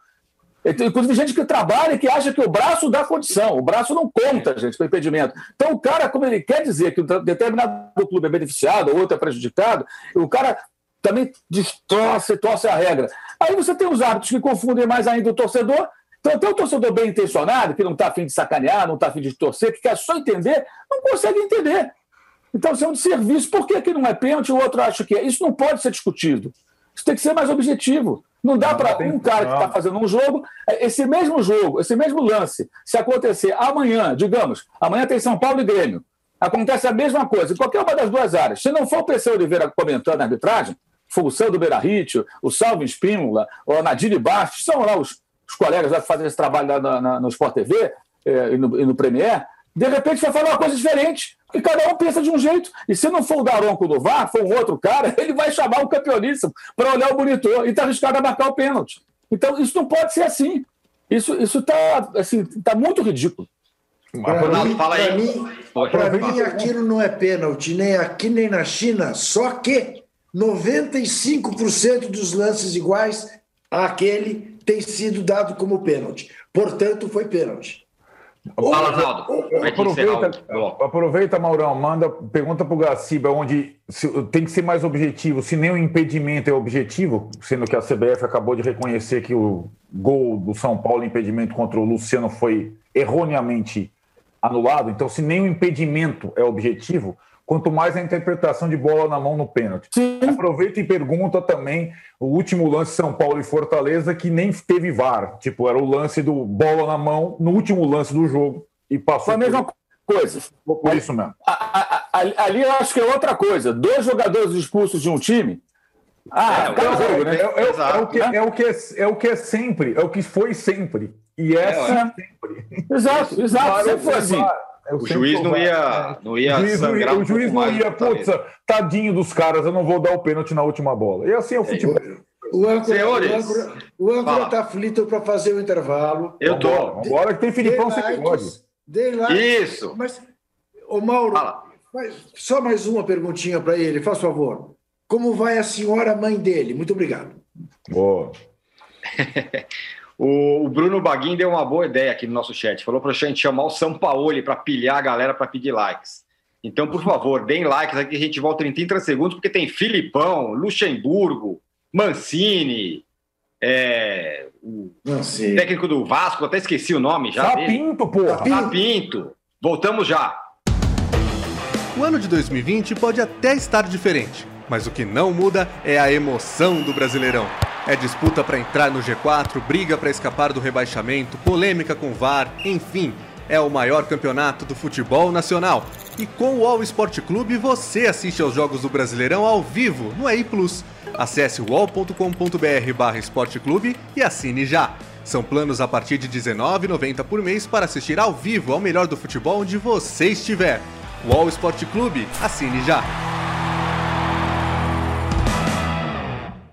Inclusive, gente que trabalha e que acha que o braço dá condição. O braço não conta, gente, para impedimento. Então, o cara, como ele quer dizer que um determinado clube é beneficiado, ou outro é prejudicado, o cara também distorce, torce a regra. Aí você tem os árbitros que confundem mais ainda o torcedor então, até o torcedor bem intencionado, que não está afim de sacanear, não está afim de torcer, que quer só entender, não consegue entender. Então, isso é um serviço. Por que, que não é pênalti e o outro acha que é? Isso não pode ser discutido. Isso tem que ser mais objetivo. Não dá para um cara que está fazendo um jogo, é, esse mesmo jogo, esse mesmo lance, se acontecer amanhã, digamos, amanhã tem São Paulo e Grêmio, acontece a mesma coisa em qualquer uma das duas áreas. Se não for o PC Oliveira comentando a arbitragem, for o Sandro Beirarritio, o Salvo Espínola, ou a Nadine Bastos, são lá os, os colegas lá que fazem esse trabalho lá na, na, no Sport TV é, e, no, e no Premier, de repente vai falar uma coisa diferente, porque cada um pensa de um jeito. E se não for o Daronco do VAR, for um outro cara, ele vai chamar o campeoníssimo para olhar o monitor e está arriscado a marcar o pênalti. Então, isso não pode ser assim. Isso está assim, tá muito ridículo. Para mim, mim, mim, aquilo não é pênalti, nem aqui nem na China, só que 95% dos lances iguais àquele tem sido dado como pênalti. Portanto, foi pênalti. Fala. Aproveita, aproveita, Maurão, manda, pergunta para o Gaciba, onde se, tem que ser mais objetivo, se nem o impedimento é objetivo, sendo que a CBF acabou de reconhecer que o gol do São Paulo, impedimento contra o Luciano, foi erroneamente anulado, então se nem o impedimento é objetivo, quanto mais a interpretação de bola na mão no pênalti. Sim. Aproveita e pergunta também o último lance São Paulo e Fortaleza, que nem teve VAR. Tipo, era o lance do bola na mão no último lance do jogo e passou. Foi a mesma coisa. Por isso mesmo. Ali eu acho que é outra coisa. Dois jogadores expulsos de um time, Ah, é, é, né? É, é, é, o que, é, o que é, é o que é sempre, é o que foi sempre. E é, assim sempre. Exato, exato. Sempre foi assim. O juiz não ia, não ia. O juiz não ia, o juiz não ia putz, tadinho dos caras, eu não vou dar o pênalti na última bola. E assim é o futebol. O âncora, Senhores, o âncora está aflito para fazer o intervalo. Eu tô. Agora que tem Filipão, você pode. Isso. Mas, ô Mauro, mas, só mais uma perguntinha para ele, faz favor. Como vai a senhora mãe dele? Muito obrigado. Boa. o, Bruno Baguin deu uma boa ideia aqui no nosso chat. Falou para a gente chamar o São Paulo para pilhar a galera para pedir likes. Então, por favor, deem likes aqui, a gente volta em 30 segundos, porque tem Filipão, Luxemburgo, Mancini, é, o Mancini. técnico do Vasco, até esqueci o nome já. Sapinto, porra. Sapinto. Voltamos já. O ano de 2020 pode até estar diferente, mas o que não muda é a emoção do Brasileirão. É disputa para entrar no G4, briga para escapar do rebaixamento, polêmica com VAR, enfim, é o maior campeonato do futebol nacional. E com o All Sport Clube você assiste aos jogos do Brasileirão ao vivo no EI Plus. Acesse wall.com.br esporteclube e assine já. São planos a partir de R$19,90 por mês para assistir ao vivo ao melhor do futebol onde você estiver. Wall Sport Clube, assine já.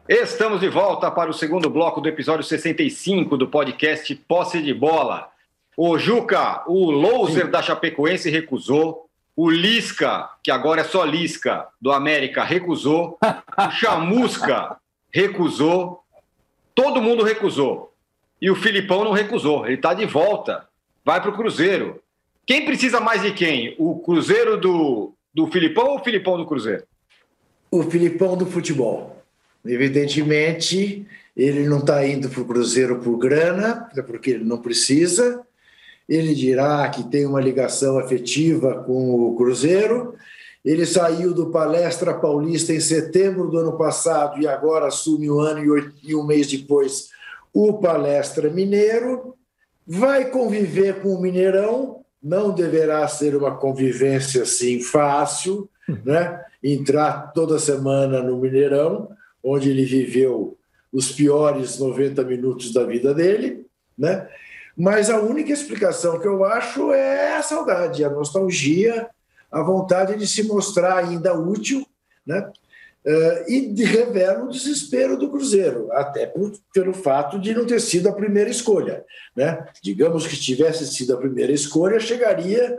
Estamos de volta para o segundo bloco do episódio 65 do podcast Posse de Bola. O Juca, o loser da Chapecoense recusou. O Lisca, que agora é só Lisca, do América, recusou. O Chamusca recusou. Todo mundo recusou. E o Filipão não recusou. Ele está de volta. Vai para o Cruzeiro. Quem precisa mais de quem? O Cruzeiro do, do Filipão ou o Filipão do Cruzeiro? O Filipão do futebol. Evidentemente, ele não está indo para o Cruzeiro por grana, porque ele não precisa ele dirá que tem uma ligação afetiva com o Cruzeiro. Ele saiu do Palestra Paulista em setembro do ano passado e agora assume um ano e um mês depois o Palestra Mineiro. Vai conviver com o Mineirão, não deverá ser uma convivência assim fácil, né? Entrar toda semana no Mineirão, onde ele viveu os piores 90 minutos da vida dele, né? Mas a única explicação que eu acho é a saudade, a nostalgia, a vontade de se mostrar ainda útil, né? Uh, e revela o desespero do Cruzeiro, até por, pelo fato de não ter sido a primeira escolha. Né? Digamos que tivesse sido a primeira escolha, chegaria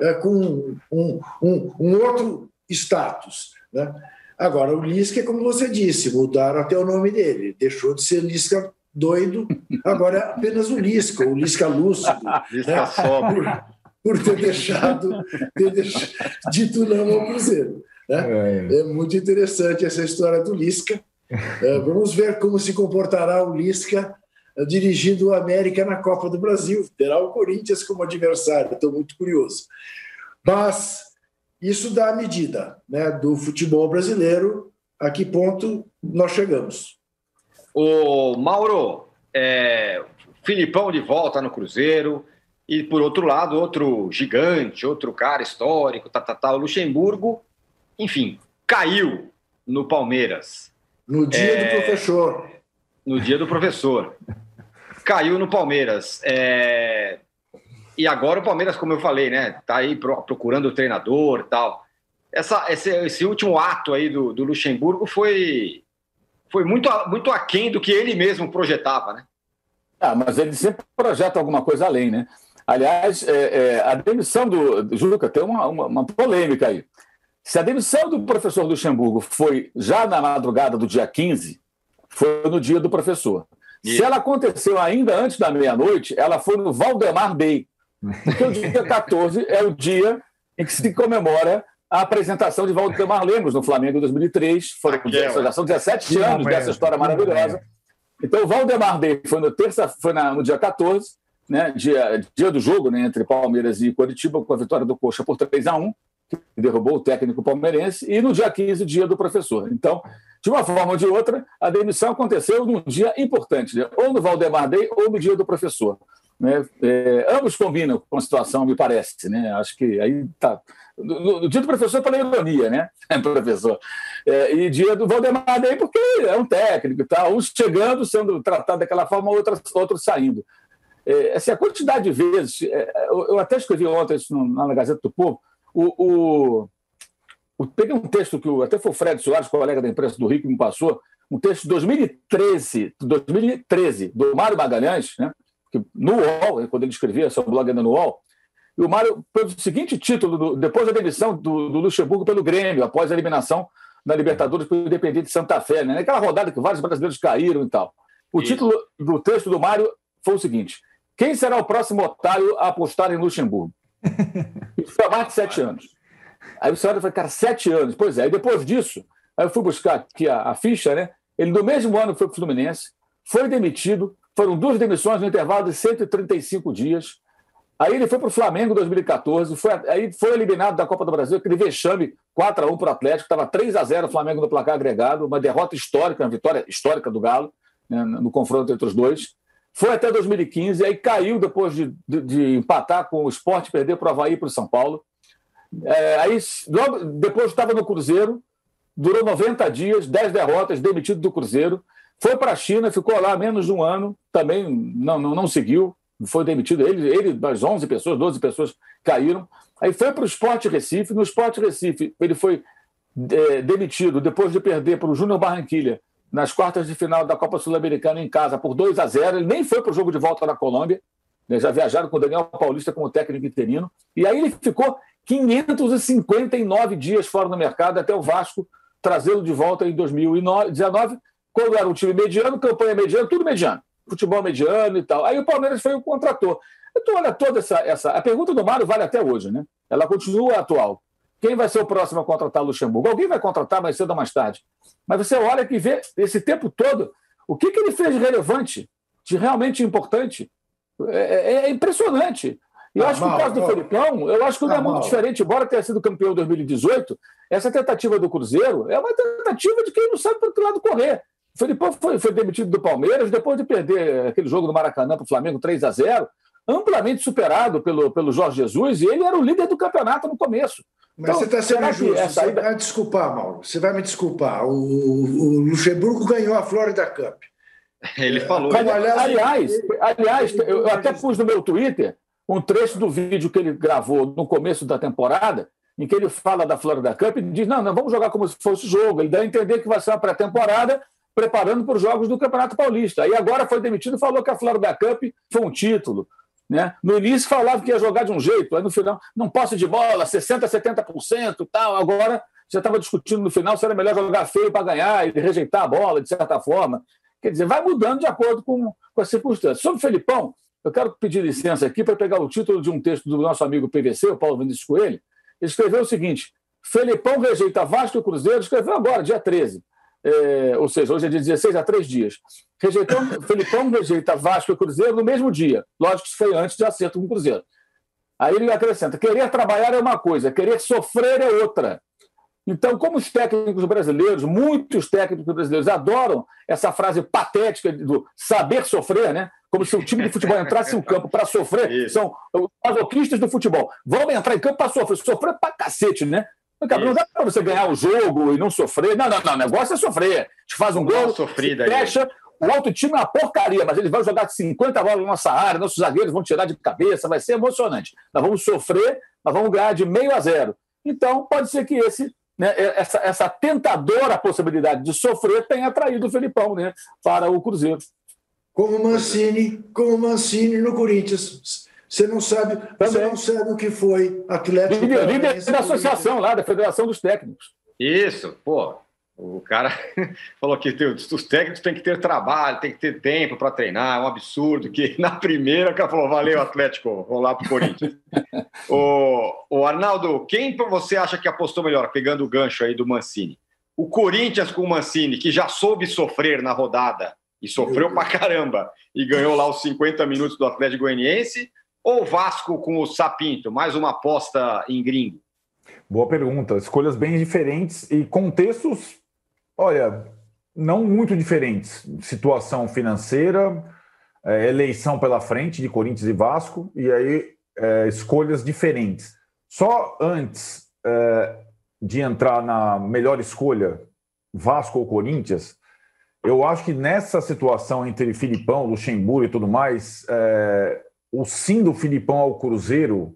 uh, com um, um, um, outro status. Né? Agora, o Lisca, como você disse, mudaram até o nome dele, deixou de ser Lisca doido, agora é apenas o Lisca, o Lisca lúcido. Lisca né? Por, por, ter deixado, ter deixado dito não ao Cruzeiro. Né? É. é muito interessante essa história do Lisca. É, vamos ver como se comportará o Lisca é, dirigindo o América na Copa do Brasil. Terá o Corinthians como adversário, estou muito curioso. Mas isso dá a medida né, do futebol brasileiro, a que ponto nós chegamos. O Mauro, é, Filipão de volta no Cruzeiro, e por outro lado, outro gigante, outro cara histórico, tá, tá, tá, o Luxemburgo, enfim, caiu no Palmeiras. No dia é, do professor. No dia do professor. caiu no Palmeiras. É, e agora o Palmeiras, como eu falei, né, tá aí procurando o treinador e tal. Essa, esse, esse último ato aí do, do Luxemburgo foi foi muito, muito aquém do que ele mesmo projetava, né? Ah, mas ele sempre projeta alguma coisa além, né? Aliás, é, é, a demissão do. Juca, tem uma, uma, uma, polêmica aí. Se a demissão do professor Luxemburgo foi já na madrugada do dia 15, foi no dia do professor. E... Se ela aconteceu ainda antes da meia-noite, ela foi no Valdemar Day. Porque o dia 14 é o dia em que se comemora a apresentação de Valdemar Lemos no Flamengo em 2003. Foram, já são 17 anos dessa história maravilhosa. Então, o Valdemar Day foi, no, terça, foi na, no dia 14, né, dia, dia do jogo né, entre Palmeiras e Curitiba, com a vitória do Coxa por 3 a 1 que derrubou o técnico palmeirense, e no dia 15, dia do professor. Então, de uma forma ou de outra, a demissão aconteceu num dia importante, né? ou no Valdemar Day ou no dia do professor. Né? É, ambos combinam com a situação, me parece. Né? Acho que aí está. No, dia do professor, pela ironia, né, professor? É, e dia do Valdemar aí, porque é um técnico e tal, uns chegando, sendo tratado daquela forma, outros, outros saindo. É, assim, a quantidade de vezes. É, eu, eu, até escrevi ontem isso na Gazeta do Povo. O, o, o, peguei um texto que o, até foi o Fred Soares, colega da imprensa do Rio, que me passou, um texto de 2013, 2013 do Mário Magalhães, né, no UOL, quando ele escrevia seu blog ainda no UOL, e o Mário fez o seguinte título, do, depois da demissão do, do, Luxemburgo pelo Grêmio, após a eliminação da Libertadores pelo Independente de Santa Fé, né? naquela rodada que vários brasileiros caíram e tal. O Isso. título do texto do Mário foi o seguinte: Quem será o próximo otário a apostar em Luxemburgo? Isso foi há mais de sete anos. Aí olha e fala, cara, sete anos. Pois é, e depois disso, aí eu fui buscar aqui a, a ficha, né? Ele, no mesmo ano, foi para o Fluminense, foi demitido, foram duas demissões no intervalo de 135 dias. Aí ele foi para o Flamengo em 2014, foi, aí foi eliminado da Copa do Brasil, aquele vexame 4x1 para o Atlético, estava 3x0 o Flamengo no placar agregado, uma derrota histórica, uma vitória histórica do Galo, né, no confronto entre os dois. Foi até 2015, aí caiu depois de, de, de empatar com o esporte, perder para o Havaí e para o São Paulo. É, aí, logo depois estava no Cruzeiro, durou 90 dias, 10 derrotas, demitido do Cruzeiro. Foi para a China, ficou lá menos de um ano, também não, não, não seguiu, foi demitido. Ele, ele, as 11 pessoas, 12 pessoas caíram. Aí foi para o Esporte Recife. No Esporte Recife, ele foi é, demitido depois de perder para o Júnior Barranquilha nas quartas de final da Copa Sul-Americana em casa por 2 a 0. Ele nem foi para o jogo de volta na Colômbia. Né? Já viajaram com o Daniel Paulista como técnico interino. E aí ele ficou 559 dias fora do mercado até o Vasco trazê-lo de volta em 2019, quando era um time mediano, campanha mediana, tudo mediano, futebol mediano e tal. Aí o Palmeiras foi o contrator. Então, olha toda essa, essa. A pergunta do Mário vale até hoje, né? Ela continua atual. Quem vai ser o próximo a contratar o Luxemburgo? Alguém vai contratar mais cedo ou mais tarde. Mas você olha que vê esse tempo todo o que, que ele fez de relevante, de realmente importante. É, é, é impressionante. E eu ah, acho que o caso do Felipão, eu acho que não é muito diferente, embora tenha sido campeão em 2018, essa tentativa do Cruzeiro é uma tentativa de quem não sabe para que lado correr. O Felipão foi, foi demitido do Palmeiras depois de perder aquele jogo do Maracanã para o Flamengo 3 a 0 amplamente superado pelo, pelo Jorge Jesus, e ele era o líder do campeonato no começo. Mas então, você está sendo injusto. Essa... Você vai me desculpar, Mauro. Você vai me desculpar. O, o Luxemburgo ganhou a Florida Cup. Ele falou. aliás, aliás, aliás, eu até pus no meu Twitter um trecho do vídeo que ele gravou no começo da temporada, em que ele fala da Florida Cup e diz: não, não, vamos jogar como se fosse jogo. Ele dá a entender que vai ser uma pré-temporada preparando para os jogos do Campeonato Paulista. Aí agora foi demitido e falou que a Florida Cup foi um título. Né? No início falava que ia jogar de um jeito, aí no final, não posse de bola, 60%, 70% tal. Agora já estava discutindo no final se era melhor jogar feio para ganhar e rejeitar a bola, de certa forma. Quer dizer, vai mudando de acordo com, com as circunstâncias. Sobre o Felipão, eu quero pedir licença aqui para pegar o título de um texto do nosso amigo PVC, o Paulo Vinícius Coelho. Ele escreveu o seguinte: Felipão rejeita Vasco e Cruzeiro, escreveu agora, dia 13. É, ou seja, hoje é dia 16, há três dias. Rejeitou, Felipão rejeita Vasco e Cruzeiro no mesmo dia. Lógico que isso foi antes de acerto com o Cruzeiro. Aí ele acrescenta: querer trabalhar é uma coisa, querer sofrer é outra. Então, como os técnicos brasileiros, muitos técnicos brasileiros adoram essa frase patética do saber sofrer, né? como se o time de futebol entrasse em campo para sofrer, Isso. são os masoquistas do futebol. Vamos entrar em campo para sofrer, sofrer para cacete, né? Cara, não dá para você ganhar o jogo e não sofrer. Não, não, não. O negócio é sofrer. te faz um gol, sofrida fecha. O outro time é uma porcaria, mas eles vão jogar 50 bolas na nossa área, nossos zagueiros vão tirar de cabeça, vai ser emocionante. Nós vamos sofrer, nós vamos ganhar de meio a zero. Então, pode ser que esse né, essa, essa tentadora possibilidade de sofrer tenha atraído o Felipão né, para o Cruzeiro. Como Mancini, como Mancini no Corinthians. Você não sabe, você não sabe o que foi Atlético. Líder, líder da associação lá, da Federação dos Técnicos. Isso, pô. O cara falou que os técnicos têm que ter trabalho, tem que ter tempo para treinar, é um absurdo. Que na primeira o cara falou: valeu, Atlético, vou lá para o Corinthians. o, o Arnaldo, quem você acha que apostou melhor, pegando o gancho aí do Mancini? O Corinthians com o Mancini, que já soube sofrer na rodada e sofreu pra caramba e ganhou lá os 50 minutos do Atlético Goianiense, ou Vasco com o Sapinto, mais uma aposta em gringo? Boa pergunta. Escolhas bem diferentes e contextos Olha, não muito diferentes. Situação financeira, é, eleição pela frente de Corinthians e Vasco, e aí é, escolhas diferentes. Só antes é, de entrar na melhor escolha, Vasco ou Corinthians, eu acho que nessa situação entre Filipão, Luxemburgo e tudo mais, é, o sim do Filipão ao Cruzeiro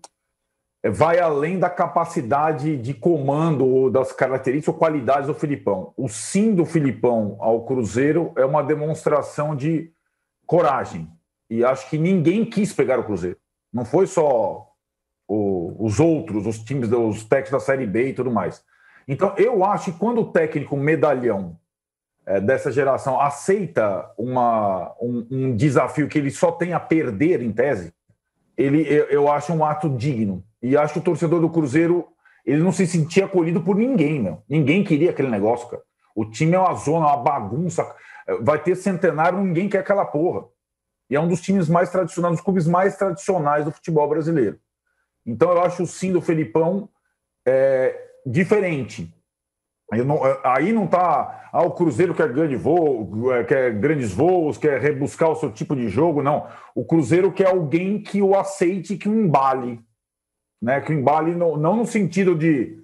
vai além da capacidade de comando ou das características ou qualidades do Filipão. O sim do Filipão ao Cruzeiro é uma demonstração de coragem. E acho que ninguém quis pegar o Cruzeiro. Não foi só o, os outros, os times, os técnicos da Série B e tudo mais. Então, eu acho que quando o técnico medalhão é, dessa geração aceita uma, um, um, desafio que ele só tem a perder, em tese, ele, eu, eu, acho um ato digno. E acho que o torcedor do Cruzeiro ele não se sentia acolhido por ninguém, meu. Ninguém queria aquele negócio, cara. O time é uma zona, uma bagunça. Vai ter centenário, ninguém quer aquela porra. E é um dos times mais tradicionais, dos clubes mais tradicionais do futebol brasileiro. Então eu acho o sim do Felipão é, diferente. Não, é, aí não está. Ah, o Cruzeiro quer grande voo, é, quer grandes voos, quer rebuscar o seu tipo de jogo. Não. O Cruzeiro quer alguém que o aceite, que o embale. Né? Que o embale não, não no sentido de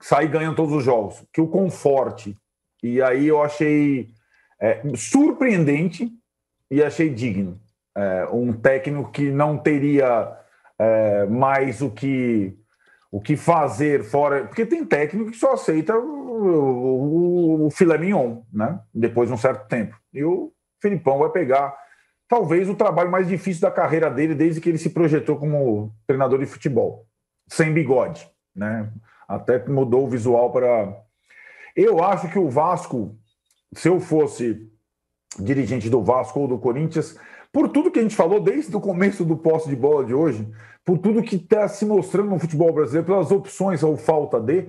sair ganhando todos os jogos, que o conforte. E aí eu achei é, surpreendente e achei digno. É, um técnico que não teria é, mais o que o que fazer fora. Porque tem técnico que só aceita o, o, filé mignon, né? Depois de um certo tempo. E o Filipão vai pegar talvez o trabalho mais difícil da carreira dele desde que ele se projetou como treinador de futebol, sem bigode, né? Até mudou o visual para. Eu acho que o Vasco, se eu fosse dirigente do Vasco ou do Corinthians, por tudo que a gente falou desde o começo do posse de bola de hoje, por tudo que está se mostrando no futebol brasileiro, pelas opções ou falta de,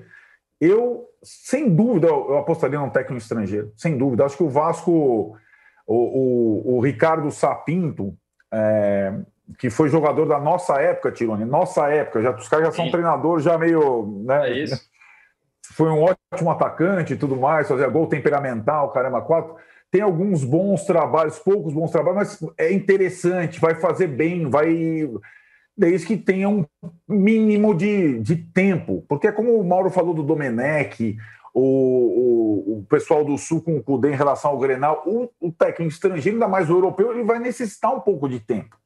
eu, sem dúvida, eu apostaria num técnico estrangeiro, sem dúvida. Acho que o Vasco, o, o, o Ricardo Sapinto, é, que foi jogador da nossa época, Tirone, nossa época, já, os caras já são Sim. treinadores, já meio. Né, é isso. Foi um ótimo atacante e tudo mais, fazia gol temperamental, caramba, quatro tem alguns bons trabalhos, poucos bons trabalhos, mas é interessante, vai fazer bem, vai. Desde que tenha um mínimo de, de tempo. Porque é como o Mauro falou do Domenech, o, o, o pessoal do Sul com o Cudê em relação ao Grenal, o, o, técnico estrangeiro, ainda mais o europeu, ele vai necessitar um pouco de tempo.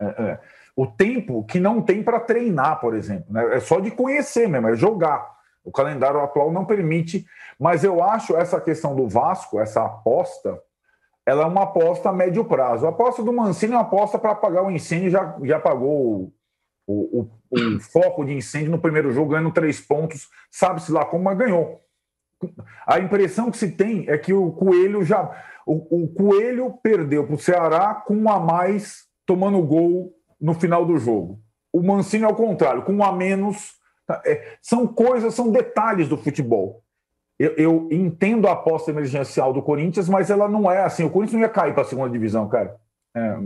É, é. O tempo que não tem para treinar, por exemplo. Né? É só de conhecer mesmo, é jogar. O calendário atual não permite, mas eu acho essa questão do Vasco, essa aposta, ela é uma aposta a médio prazo. A aposta do Mancini é uma aposta para apagar o incêndio, já, já apagou o, o, o, foco de incêndio no primeiro jogo, ganhando três pontos, sabe-se lá como, mas ganhou. A impressão que se tem é que o Coelho já. O, o Coelho perdeu para o Ceará com um a mais tomando gol no final do jogo. O Mancini, ao contrário, com um a menos Tá, é, são coisas, são detalhes do futebol. Eu, eu, entendo a aposta emergencial do Corinthians, mas ela não é assim. O Corinthians não ia cair para a segunda divisão, cara. É,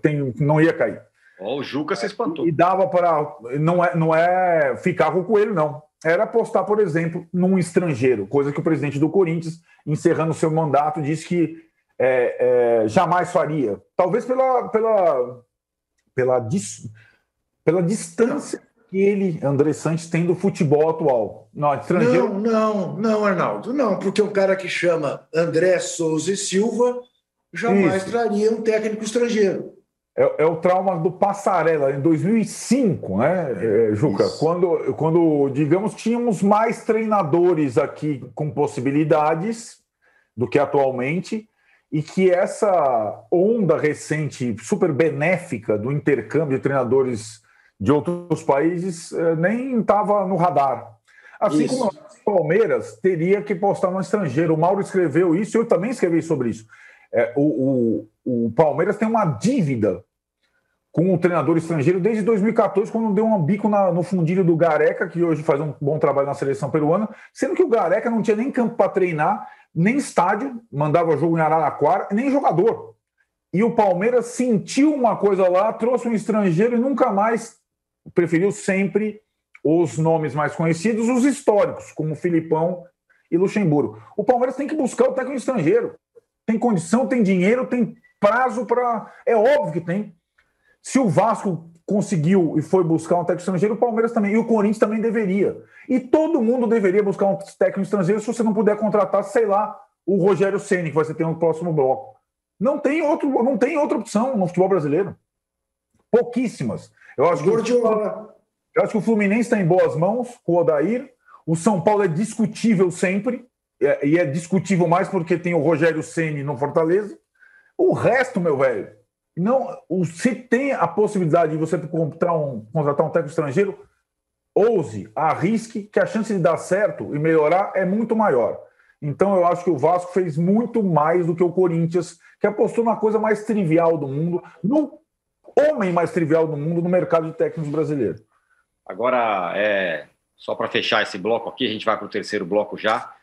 tem, não ia cair. Oh, o Juca se espantou. E dava para. Não é, não é ficar com o coelho, não. Era apostar, por exemplo, num estrangeiro, coisa que o presidente do Corinthians, encerrando seu mandato, disse que é, é, jamais faria. Talvez pela, pela, pela, dis, pela distância que ele, André Santos, tem do futebol atual? Não, estrangeiro... não, não, não, Arnaldo, não, porque um cara que chama André Souza e Silva jamais Isso. traria um técnico estrangeiro. É, é, o trauma do Passarela, em 2005, né, é, Juca? Quando, quando, digamos, tínhamos mais treinadores aqui com possibilidades do que atualmente, e que essa onda recente, super benéfica do intercâmbio de treinadores de outros países eh, nem estava no radar. Assim isso. como o Palmeiras teria que postar no estrangeiro. O Mauro escreveu isso, eu também escrevi sobre isso. É, o, o, o, Palmeiras tem uma dívida com o treinador estrangeiro desde 2014, quando deu um bico na, no fundilho do Gareca, que hoje faz um bom trabalho na seleção peruana, sendo que o Gareca não tinha nem campo para treinar, nem estádio, mandava jogo em Araraquara, nem jogador. E o Palmeiras sentiu uma coisa lá, trouxe um estrangeiro e nunca mais preferiu sempre os nomes mais conhecidos, os históricos, como Filipão e Luxemburgo. O Palmeiras tem que buscar o técnico estrangeiro. Tem condição, tem dinheiro, tem prazo para. É óbvio que tem. Se o Vasco conseguiu e foi buscar um técnico estrangeiro, o Palmeiras também. E o Corinthians também deveria. E todo mundo deveria buscar um técnico estrangeiro se você não puder contratar, sei lá, o Rogério Ceni que ser ter no próximo bloco. Não tem, outro, não tem outra opção no futebol brasileiro. Pouquíssimas. Eu acho, que o, eu acho que o Fluminense está em boas mãos com o Odair. O São Paulo é discutível sempre. É, e é discutível mais porque tem o Rogério Ceni no Fortaleza. O resto, meu velho, não, se tem a possibilidade de você contratar um, contratar um técnico estrangeiro, ouse, arrisque, que a chance de dar certo e melhorar é muito maior. Então eu acho que o Vasco fez muito mais do que o Corinthians, que apostou na coisa mais trivial do mundo, no homem mais trivial do mundo no mercado de técnicos brasileiro. Agora, é, só para fechar esse bloco aqui, a gente vai para o terceiro bloco já.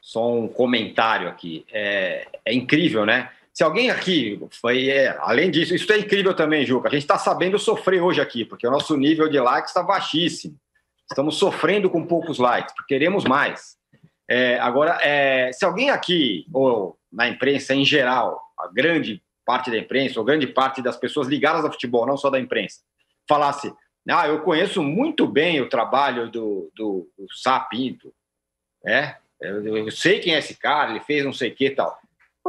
Só um comentário aqui. É, é incrível, né? Se alguém aqui foi. É, além disso, isso é incrível também, Juca. A gente está sabendo sofrer hoje aqui, porque o nosso nível de likes está baixíssimo. Estamos sofrendo com poucos likes, queremos mais. É, agora, é, se alguém aqui, ou na imprensa em geral, a grande parte da imprensa, ou grande parte das pessoas ligadas ao futebol, não só da imprensa, falasse: Ah, eu conheço muito bem o trabalho do, do, do Sapinto, é, eu, eu, sei quem é esse cara, ele fez não sei o que e tal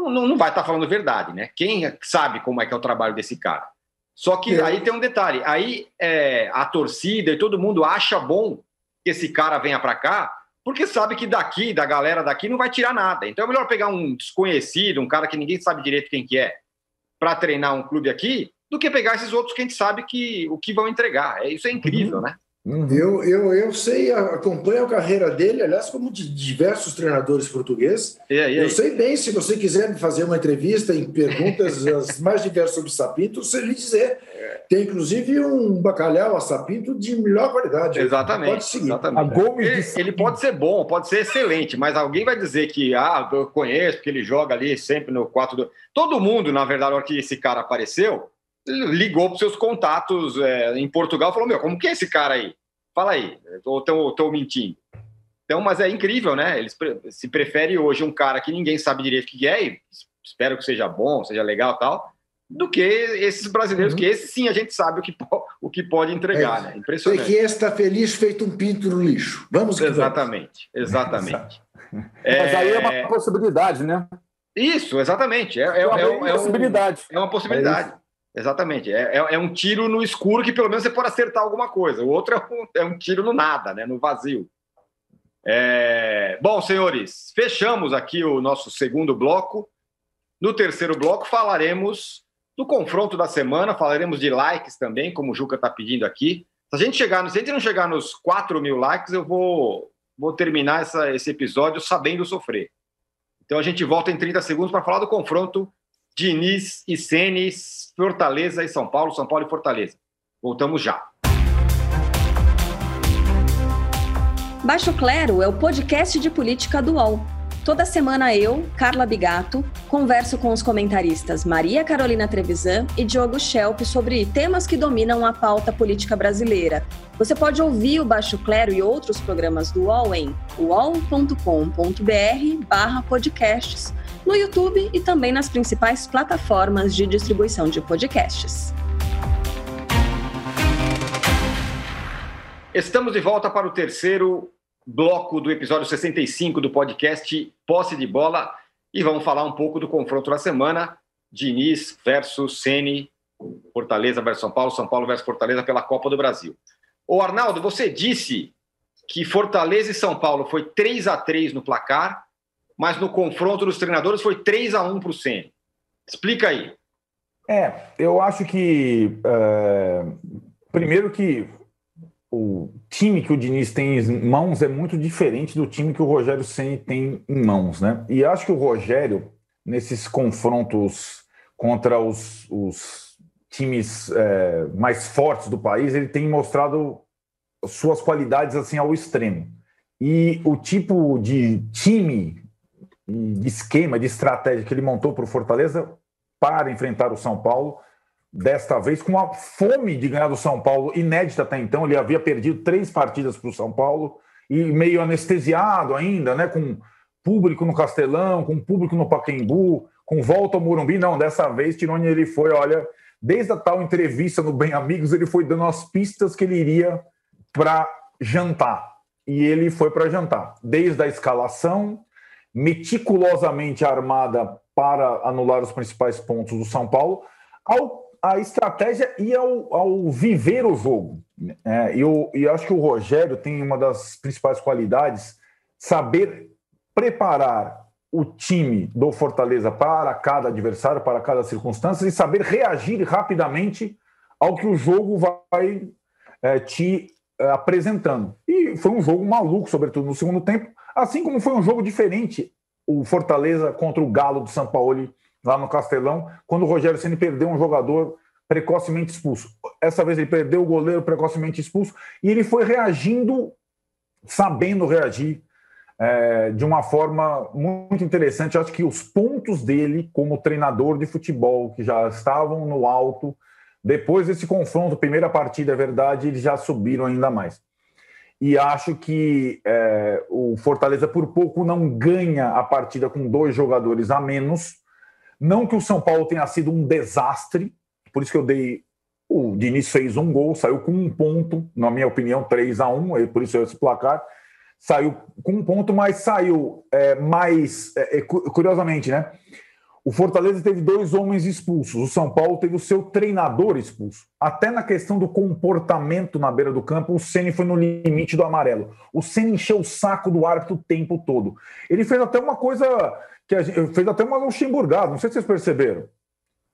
não, não vai estar tá falando verdade, né? Quem sabe como é que é o trabalho desse cara? Só que é. aí tem um detalhe, aí é, a torcida e todo mundo acha bom que esse cara venha para cá, porque sabe que daqui, da galera daqui, não vai tirar nada. Então é melhor pegar um desconhecido, um cara que ninguém sabe direito quem que é, para treinar um clube aqui, do que pegar esses outros que a gente sabe que o que vão entregar. É, isso é incrível, uhum. né? Uhum. Eu, eu, eu sei, acompanho a carreira dele, aliás, como de diversos treinadores portugueses. E aí, e aí? Eu sei bem, se você quiser fazer uma entrevista em perguntas as mais diversas sobre Sapinto, você lhe dizer. Tem inclusive um bacalhau a Sapinto de melhor qualidade. Exatamente. Pode seguir. Exatamente. Ele, ele, pode ser bom, pode ser excelente, mas alguém vai dizer que ah, eu conheço, porque ele joga ali sempre no 4 do. Todo mundo, na verdade, na hora que esse cara apareceu, ligou para os seus contatos é, em Portugal e falou: Meu, como que é esse cara aí? Fala aí, estou mentindo. Então, mas é incrível, né? Eles se prefere hoje um cara que ninguém sabe direito o que é, e espero que seja bom, seja legal tal, do que esses brasileiros, uhum. que esse sim a gente sabe o que, o que pode entregar, é, né? Impressionante. Sei que esse está feliz feito um pinto no lixo. Vamos Exatamente, vamos. exatamente. é... Mas aí é uma possibilidade, né? Isso, exatamente. É, é, é, é, uma possibilidade. É uma possibilidade. Exatamente. É, é, é, um tiro no escuro que pelo menos você pode acertar alguma coisa. O outro é um, é um tiro no nada, né? no vazio. É... Bom, senhores, fechamos aqui o nosso segundo bloco. No terceiro bloco falaremos do confronto da semana, falaremos de likes também, como o Juca está pedindo aqui. Se a gente chegar, se a gente não chegar nos 4 mil likes, eu vou, vou terminar essa, esse episódio sabendo sofrer. Então a gente volta em 30 segundos para falar do confronto Diniz e Senes, Fortaleza e São Paulo, São Paulo e Fortaleza. Voltamos já. Baixo Clero é o podcast de política do UOL. Toda semana eu, Carla Bigato, converso com os comentaristas Maria Carolina Trevisan e Diogo Schelp sobre temas que dominam a pauta política brasileira. Você pode ouvir o Baixo Clero e outros programas do UOL em uol.com.br barra podcasts no YouTube e também nas principais plataformas de distribuição de podcasts. Estamos de volta para o terceiro bloco do episódio 65 do podcast Posse de Bola e vamos falar um pouco do confronto da semana: Diniz versus Ceni, Fortaleza versus São Paulo, São Paulo versus Fortaleza pela Copa do Brasil. O Arnaldo, você disse que Fortaleza e São Paulo foi 3 a 3 no placar mas no confronto dos treinadores foi 3 a 1 para o Ceni. Explica aí. É, eu acho que é, primeiro que o time que o Diniz tem em mãos é muito diferente do time que o Rogério Ceni tem em mãos, né? E acho que o Rogério nesses confrontos contra os, os times é, mais fortes do país, ele tem mostrado suas qualidades assim ao extremo. E o tipo de time de esquema, de estratégia que ele montou para o Fortaleza para enfrentar o São Paulo, desta vez com a fome de ganhar do São Paulo inédita até então. Ele havia perdido três partidas para o São Paulo e meio anestesiado ainda, né? Com público no Castelão, com público no Pacaembu, com volta ao Morumbi. Não, dessa vez Tironi ele foi, olha, desde a tal entrevista no Bem Amigos, ele foi dando as pistas que ele iria para jantar. E ele foi para jantar, desde a escalação, meticulosamente armada para anular os principais pontos do São Paulo, ao, a estratégia e ao, ao viver o jogo. É, eu, eu acho que o Rogério tem uma das principais qualidades, saber preparar o time do Fortaleza para cada adversário, para cada circunstância e saber reagir rapidamente ao que o jogo vai é, te é, apresentando. E foi um jogo maluco, sobretudo no segundo tempo, assim como foi um jogo diferente o Fortaleza contra o Galo do São Paulo lá no Castelão, quando o Rogério Ceni perdeu um jogador precocemente expulso. Essa vez ele perdeu o goleiro precocemente expulso e ele foi reagindo, sabendo reagir é, de uma forma muito interessante. Eu acho que os pontos dele como treinador de futebol, que já estavam no alto, depois desse confronto, primeira partida, é verdade, eles já subiram ainda mais. E acho que é, o Fortaleza, por pouco, não ganha a partida com dois jogadores a menos. Não que o São Paulo tenha sido um desastre, por isso que eu dei. O Diniz fez um gol, saiu com um ponto, na minha opinião, 3 a 1 por isso esse placar saiu com um ponto, mas saiu é, mais. É, é curiosamente, né? O Fortaleza teve dois homens expulsos, o São Paulo teve o seu treinador expulso. Até na questão do comportamento na beira do campo, o Ceni foi no limite do amarelo. O Ceni encheu o saco do árbitro o tempo todo. Ele fez até uma coisa que gente, fez até uma luxemburgada, não sei se vocês perceberam.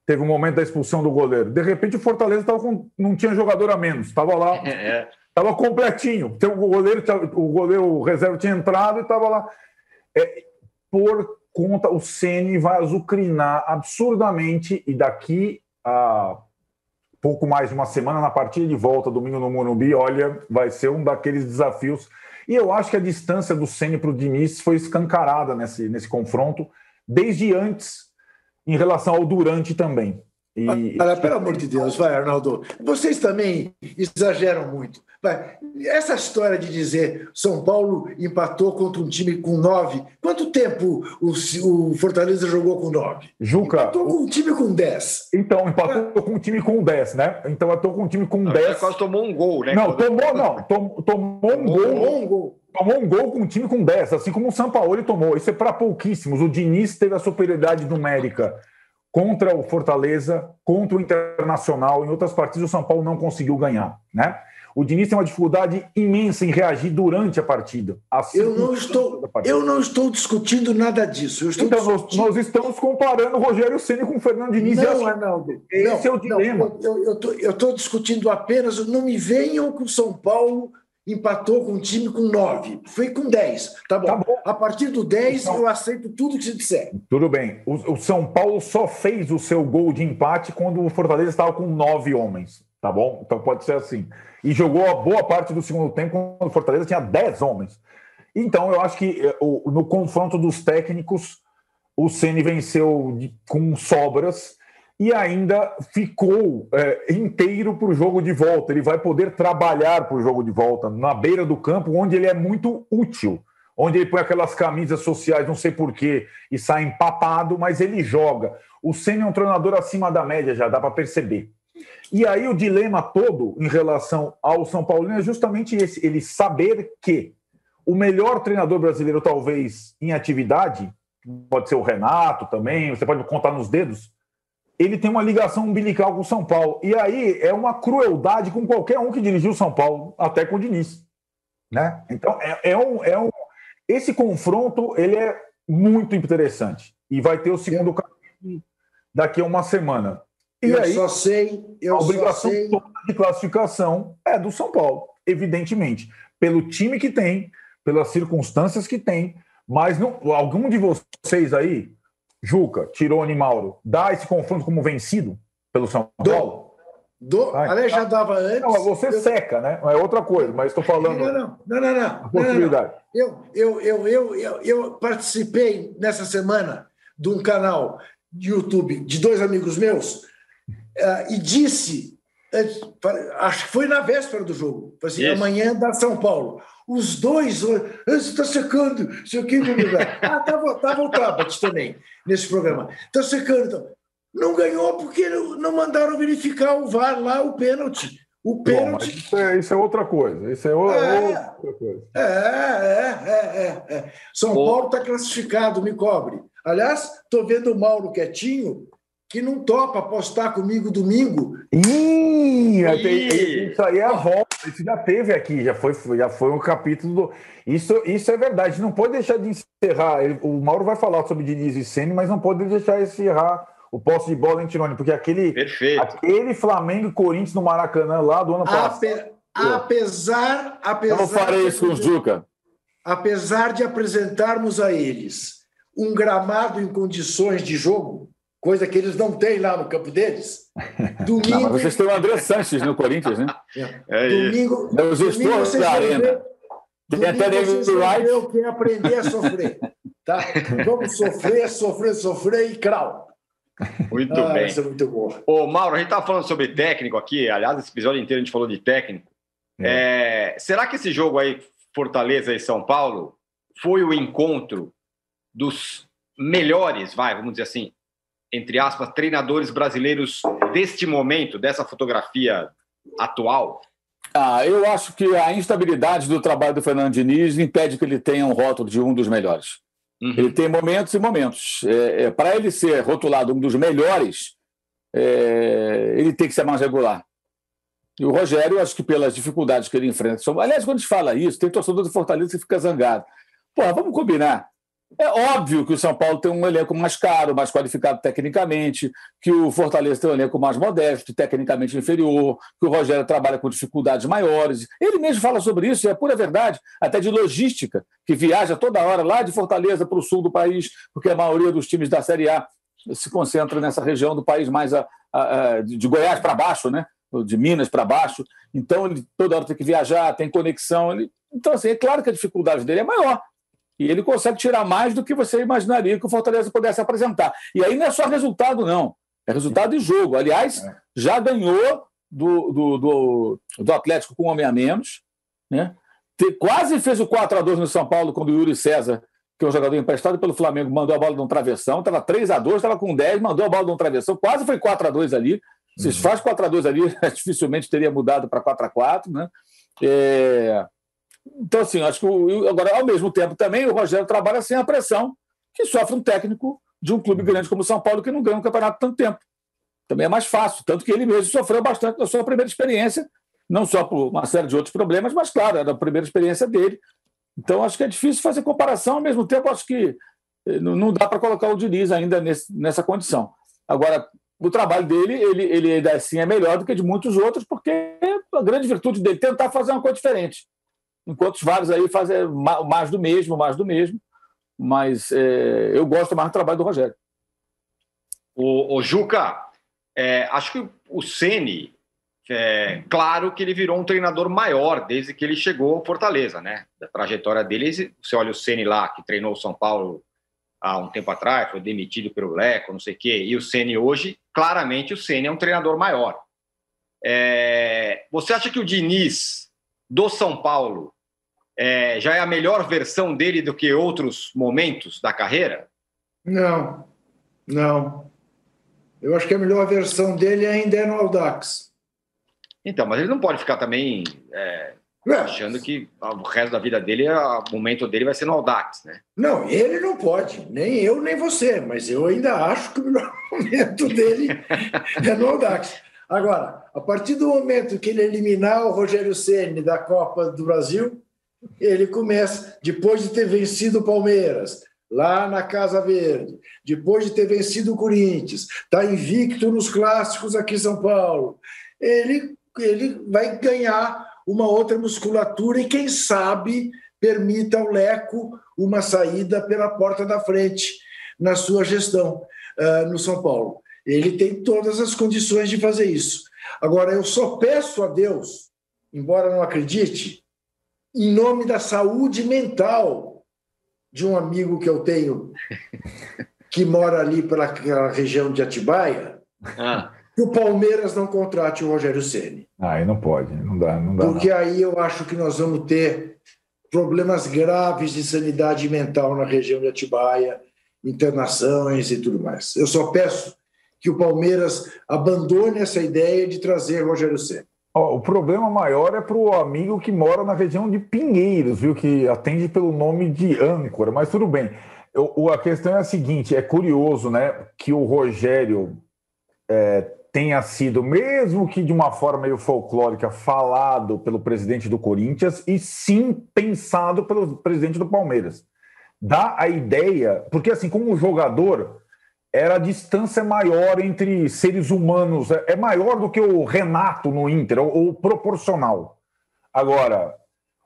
Teve um momento da expulsão do goleiro. De repente o Fortaleza tava com, não tinha jogador a menos, estava lá. É, é. Estava completinho. O goleiro, o goleiro o reserva tinha entrado e estava lá. É, por conta, o Ceni vai azucrinar absurdamente e daqui a pouco mais de uma semana na partida de volta, domingo no Morumbi, olha, vai ser um daqueles desafios. E eu acho que a distância do Ceni para o Diniz foi escancarada nesse, nesse confronto, desde antes, em relação ao Durante também. E... Para, pelo amor de Deus, vai, Arnaldo. Vocês também exageram muito. Vai. Essa história de dizer São Paulo empatou contra um time com nove. Quanto tempo o, o Fortaleza jogou com nove? Juca. Empatou com um time com dez. Então, empatou é. com um time com dez, né? Então, empatou com um time com dez. Quase tomou um gol, né? Não, tomou, não. Tom, tomou um gol. Tomou um gol tomou um gol com um time com 10, assim como o São Paulo tomou. Isso é para pouquíssimos. O Diniz teve a superioridade numérica contra o Fortaleza, contra o Internacional. Em outras partidas, o São Paulo não conseguiu ganhar. Né? O Diniz tem uma dificuldade imensa em reagir durante a partida. Assim eu, não estou, eu não estou discutindo nada disso. então, discutindo... nós, nós, estamos comparando o Rogério Ceni com o Fernando Diniz. Não, Arnaldo. Esse não, é o dilema. Não, eu estou discutindo apenas. Não me venham com o São Paulo empatou com um time com nove. Foi com dez. Tá bom. Tá bom. A partir do dez, então, eu aceito tudo que se disser. Tudo bem. O, o, São Paulo só fez o seu gol de empate quando o Fortaleza estava com nove homens. Tá bom? Então pode ser assim. E jogou a boa parte do segundo tempo quando o Fortaleza tinha dez homens. Então eu acho que eh, no confronto dos técnicos, o Ceni venceu de, com sobras e ainda ficou é, inteiro para o jogo de volta. Ele vai poder trabalhar para o jogo de volta na beira do campo, onde ele é muito útil, onde ele põe aquelas camisas sociais, não sei porquê, e sai empapado, mas ele joga. O Senna é um treinador acima da média, já dá para perceber. E aí o dilema todo em relação ao São Paulo é justamente esse: ele saber que o melhor treinador brasileiro, talvez em atividade, pode ser o Renato também, você pode contar nos dedos ele tem uma ligação umbilical com o São Paulo. E aí é uma crueldade com qualquer um que dirigiu o São Paulo, até com o Diniz. Né? Então, é, é, um, é um. Esse confronto ele é muito interessante. E vai ter o segundo capítulo daqui a uma semana. E eu aí, só sei. Eu a obrigação sei... de classificação é do São Paulo, evidentemente. Pelo time que tem, pelas circunstâncias que tem. Mas não, algum de vocês aí Juca, Tirone e Mauro, dá esse confronto como vencido pelo São Paulo? Do, do, aliás, já dava antes. Não, você eu... seca, né? É outra coisa, mas estou falando. Não, não, não, não, não. A possibilidade. Não, não. Eu, eu, eu, eu, eu participei nessa semana de um canal de YouTube de dois amigos meus uh, e disse, uh, acho que foi na véspera do jogo, assim, amanhã da São Paulo. Os dois, você está secando, sei o que, ah, estava tava o Tabet também nesse programa. Está secando. Então. Não ganhou porque não mandaram verificar o VAR lá, o pênalti. O pênalti. Bom, isso, é, isso, é, outra coisa. Isso é, é outra coisa. É, é, é, é. é. São Paulo está classificado, me cobre. Aliás, estou vendo o Mauro quietinho, que não topa apostar comigo domingo. Ih, Ih. isso aí é a volta. Isso já teve aqui, já foi, já foi um capítulo do. Isso, isso é verdade. Não pode deixar de encerrar. O Mauro vai falar sobre Diniz e Sene, mas não pode deixar de encerrar o posse de bola em Tirone, porque aquele, Perfeito. aquele Flamengo e Corinthians no Maracanã lá do ano passado. Apesar, apesar. Eu não farei isso com o Juca. Apesar de apresentarmos a eles um gramado em condições de jogo, coisa que eles não têm lá no campo deles. Domingo. Não, mas vocês têm o André Sanches no Corinthians, né? É, é domingo. É o gestor da arena. Ver, domingo vocês vão ver aprender a sofrer. Tá? Vamos sofrer, sofrer, sofrer e crau. Muito ah, bem. Isso é muito bom. Ô, Mauro, a gente estava falando sobre técnico aqui, aliás, esse episódio inteiro a gente falou de técnico. É. É, será que esse jogo aí, Fortaleza e São Paulo, foi o encontro dos melhores, vai, vamos dizer assim, entre aspas, treinadores brasileiros deste momento, dessa fotografia atual? Ah, eu acho que a instabilidade do trabalho do Fernando Diniz impede que ele tenha um rótulo de um dos melhores. Uhum. Ele tem momentos e momentos. É, é, Para ele ser rotulado um dos melhores, é, ele tem que ser mais regular. E o Rogério, acho que pelas dificuldades que ele enfrenta. Aliás, quando a gente fala isso, tem torcedor do Fortaleza que fica zangado. Pô, vamos combinar. É óbvio que o São Paulo tem um elenco mais caro, mais qualificado tecnicamente, que o Fortaleza tem um elenco mais modesto, tecnicamente inferior, que o Rogério trabalha com dificuldades maiores. Ele mesmo fala sobre isso, e é pura verdade, até de logística, que viaja toda hora lá de Fortaleza para o sul do país, porque a maioria dos times da Série A se concentra nessa região do país mais a, a, a, de Goiás para baixo, né? de Minas para baixo. Então, ele toda hora tem que viajar, tem conexão. Ele... Então, assim, é claro que a dificuldade dele é maior. E ele consegue tirar mais do que você imaginaria que o Fortaleza pudesse apresentar. E aí não é só resultado, não. É resultado de jogo. Aliás, é. já ganhou do, do, do, do Atlético com um homem a menos. Né? Quase fez o 4 a 2 no São Paulo quando o Yuri César, que é um jogador emprestado pelo Flamengo, mandou a bola de um travessão. Estava 3 a 2 estava com 10, mandou a bola de um travessão. Quase foi 4 a 2 ali. Se uhum. faz 4 a 2 ali, dificilmente teria mudado para 4 a 4 né? É... Então, assim, acho que o, agora, ao mesmo tempo, também o Rogério trabalha sem a pressão que sofre um técnico de um clube grande como o São Paulo, que não ganha um campeonato tanto tempo. Também é mais fácil, tanto que ele mesmo sofreu bastante na sua primeira experiência, não só por uma série de outros problemas, mas, claro, era a primeira experiência dele. Então, acho que é difícil fazer comparação, ao mesmo tempo, acho que eh, não dá para colocar o Diniz ainda nesse, nessa condição. Agora, o trabalho dele, ele, ele ainda assim é melhor do que de muitos outros, porque a grande virtude dele é tentar fazer uma coisa diferente enquanto os vários aí fazem mais do mesmo, mais do mesmo. Mas é, eu gosto mais do trabalho do Rogério. O, o Juca, é, acho que o Ceni, é, claro que ele virou um treinador maior desde que ele chegou ao Fortaleza, né? Da trajetória dele, você olha o Ceni lá que treinou o São Paulo há um tempo atrás, foi demitido pelo Leco, não sei o quê, e o Ceni hoje, claramente o Ceni é um treinador maior. É, você acha que o Diniz do São Paulo é, já é a melhor versão dele do que outros momentos da carreira? Não, não. Eu acho que a melhor versão dele ainda é no Audax. Então, mas ele não pode ficar também é, achando que o resto da vida dele, o momento dele vai ser no Audax, né? Não, ele não pode, nem eu nem você, mas eu ainda acho que o melhor momento dele é no Audax. Agora, a partir do momento que ele eliminar o Rogério Ceni da Copa do Brasil, ele começa, depois de ter vencido o Palmeiras, lá na Casa Verde, depois de ter vencido o Corinthians, está invicto nos clássicos aqui em São Paulo, ele, ele vai ganhar uma outra musculatura e, quem sabe, permita ao Leco uma saída pela porta da frente na sua gestão uh, no São Paulo. Ele tem todas as condições de fazer isso. Agora, eu só peço a Deus, embora não acredite, em nome da saúde mental de um amigo que eu tenho que mora ali pela região de Atibaia, ah. que o Palmeiras não contrate o Rogério Ceni. Ah, aí não pode, não dá, não dá. Porque não. aí eu acho que nós vamos ter problemas graves de sanidade mental na região de Atibaia, internações e tudo mais. Eu só peço que o Palmeiras abandone essa ideia de trazer Rogério Ceni. O problema maior é para o amigo que mora na região de Pinheiros, viu? Que atende pelo nome de âncora, mas tudo bem. Eu, a questão é a seguinte: é curioso, né, que o Rogério é, tenha sido, mesmo que de uma forma meio folclórica, falado pelo presidente do Corinthians e sim pensado pelo presidente do Palmeiras. Dá a ideia, porque assim, como jogador, era a distância maior entre seres humanos, é, é maior do que o Renato no Inter, ou, proporcional. Agora,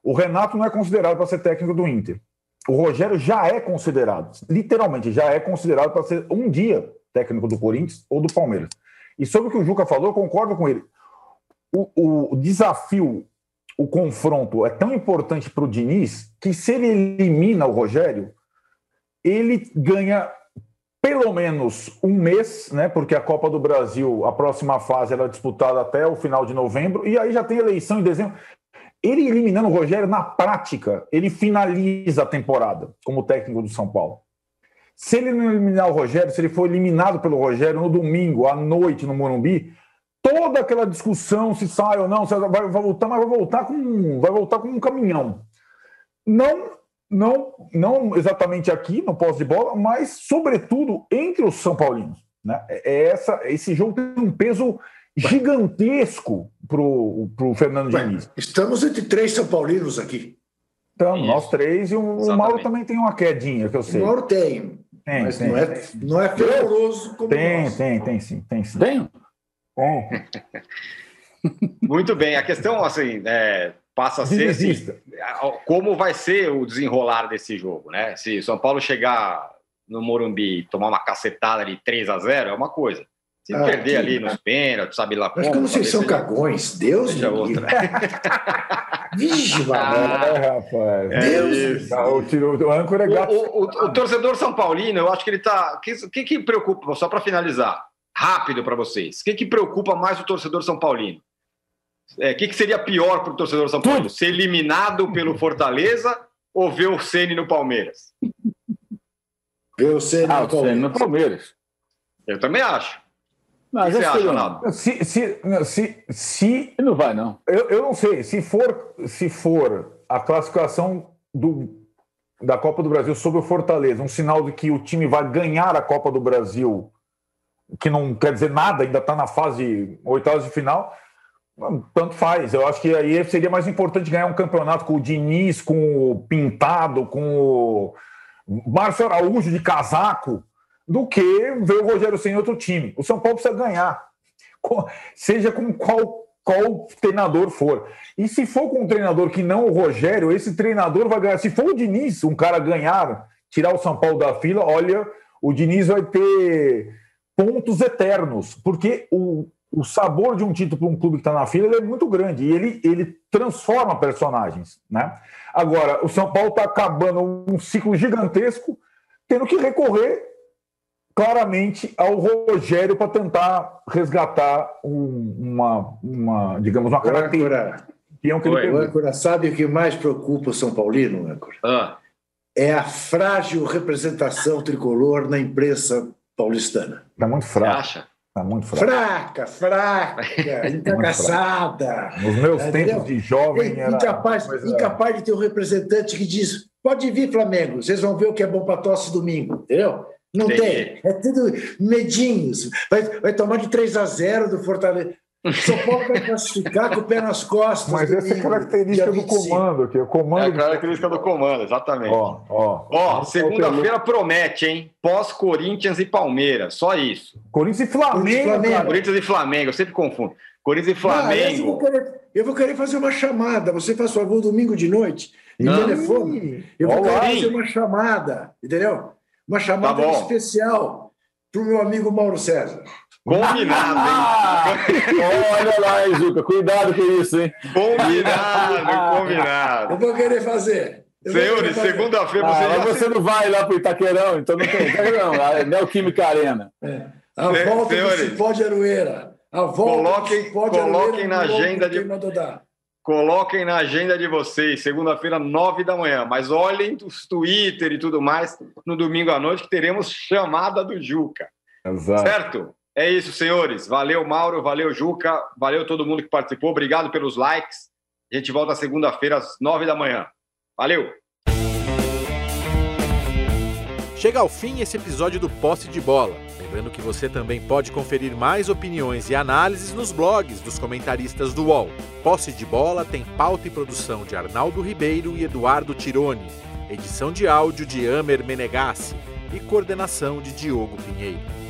o Renato não é considerado para ser técnico do Inter. O Rogério já é considerado, literalmente, já é considerado para ser um dia técnico do Corinthians ou do Palmeiras. E sobre o que o Juca falou, eu concordo com ele. O, o desafio, o confronto é tão importante para o Diniz que se ele elimina o Rogério, ele ganha pelo menos um mês, né? Porque a Copa do Brasil, a próxima fase, era disputada até o final de novembro, e aí já tem eleição em dezembro. Ele eliminando o Rogério, na prática, ele finaliza a temporada como técnico do São Paulo. Se ele não eliminar o Rogério, se ele for eliminado pelo Rogério no domingo, à noite, no Morumbi, toda aquela discussão se sai ou não, se vai, vai voltar, mas vai voltar com, vai voltar com um caminhão. Não não, não exatamente aqui no pós de bola, mas sobretudo entre os São Paulinos. Né? É, é essa, esse jogo tem um peso gigantesco para o Fernando Diniz. Estamos entre três São Paulinos aqui. Estamos, nós três, e o, o, Mauro também tem uma quedinha, que eu sei. O Mauro tem, tem mas tem, não, é, não é fervoroso como Tem, nós. tem, tem sim, tem sim. Tem? Tem. Muito bem, a questão, assim, é, passa a ser assim, como vai ser o desenrolar desse jogo, né? Se São Paulo chegar no Morumbi e tomar uma cacetada de 3 a 0 é uma coisa. Se ah, perder que... ali nos pênaltis, sabe lá como. Mas como vocês são cagões, Deus me outra. Vixe, ah, é, rapaz. É Deus. Ah, o, âncora é gato. O, o, o, torcedor São Paulino, eu acho que ele tá. O que, que, que preocupa, só para finalizar, rápido para vocês, o que, que preocupa mais o torcedor São Paulino? O é, que, que seria pior para o torcedor São Paulo? Ser eliminado pelo Fortaleza ou ver o Ceni no Palmeiras? Ver o Ceni ah, no, Palmeiras. no Palmeiras. Eu também acho. Mas o que você acha, Ronaldo? Se, se, se, se, não vai, não. Eu, eu não sei. Se for, se for a classificação do, da Copa do Brasil sobre o Fortaleza, um sinal de que o time vai ganhar a Copa do Brasil, que não quer dizer nada, ainda está na fase oitavas de final tanto faz. Eu acho que aí seria mais importante ganhar um campeonato com o Diniz, com o Pintado, com o Márcio Araújo de casaco, do que ver o Rogério sem outro time. O São Paulo precisa ganhar, seja com qual, qual treinador for. E se for com um treinador que não o Rogério, esse treinador vai ganhar. Se for o Diniz, um cara ganhar, tirar o São Paulo da fila, olha, o Diniz vai ter pontos eternos, porque o, o sabor de um título para um clube que está na fila é muito grande e ele, ele transforma personagens. Né? Agora, o São Paulo está acabando um ciclo gigantesco, tendo que recorrer claramente ao Rogério para tentar resgatar um, uma, uma, digamos, uma característica. Que ele Âncora, sabe o que mais preocupa o São Paulino, Âncora? Ah. É a frágil representação tricolor na imprensa paulistana. Está muito fraca. Acha? Tá muito fraca. Fraca, fraca, encacaçada. Nos meus é, tempos de jovem era. Incapaz, incapaz de ter um representante que diz: pode vir, Flamengo, vocês vão ver o que é bom para tosse domingo, entendeu? Não Entendi. tem. É tudo medinhos. Vai, vai tomar de 3 a 0 do Fortaleza. São Paulo vai classificar com o pé nas costas. Mas essa é a característica do comando. Que é o comando é a característica do comando, exatamente. Ó, ó, ó segunda-feira promete, hein? Pós-Corinthians e Palmeiras, só isso. Corinthians e Flamengo. Flamengo. Corinthians e Flamengo, eu sempre confundo. Corinthians e Flamengo. eu, vou querer, eu, vou querer, fazer uma chamada. Você faz favor domingo de noite, em Não. telefone. Eu vou querer fazer uma chamada, entendeu? Uma chamada tá especial para o meu amigo Mauro César. Combinado, hein? Olha lá, hein, Juca. Cuidado com isso, hein? Combinado, combinado. Eu vou querer fazer. Senhores, segunda-feira você ah, já... você não vai lá para o Itaquerão, então não tem Itaquerão, a Neoquímica Arena. É. A Se, volta senhores, do Cipó de Aroeira. A volta coloquem, coloquem Aroeira, na agenda de... Coloquem na agenda de vocês, segunda-feira, nove da manhã. Mas olhem os Twitter e tudo mais no domingo à noite, que teremos chamada do Juca. Exato. Certo? É isso, senhores. Valeu, Mauro. Valeu, Juca. Valeu todo mundo que participou. Obrigado pelos likes. A gente volta segunda-feira às nove da manhã. Valeu! Chega ao fim esse episódio do Posse de Bola. Lembrando que você também pode conferir mais opiniões e análises nos blogs dos comentaristas do UOL. Posse de Bola tem pauta e produção de Arnaldo Ribeiro e Eduardo Tironi, edição de áudio de Amer Menegassi e coordenação de Diogo Pinheiro.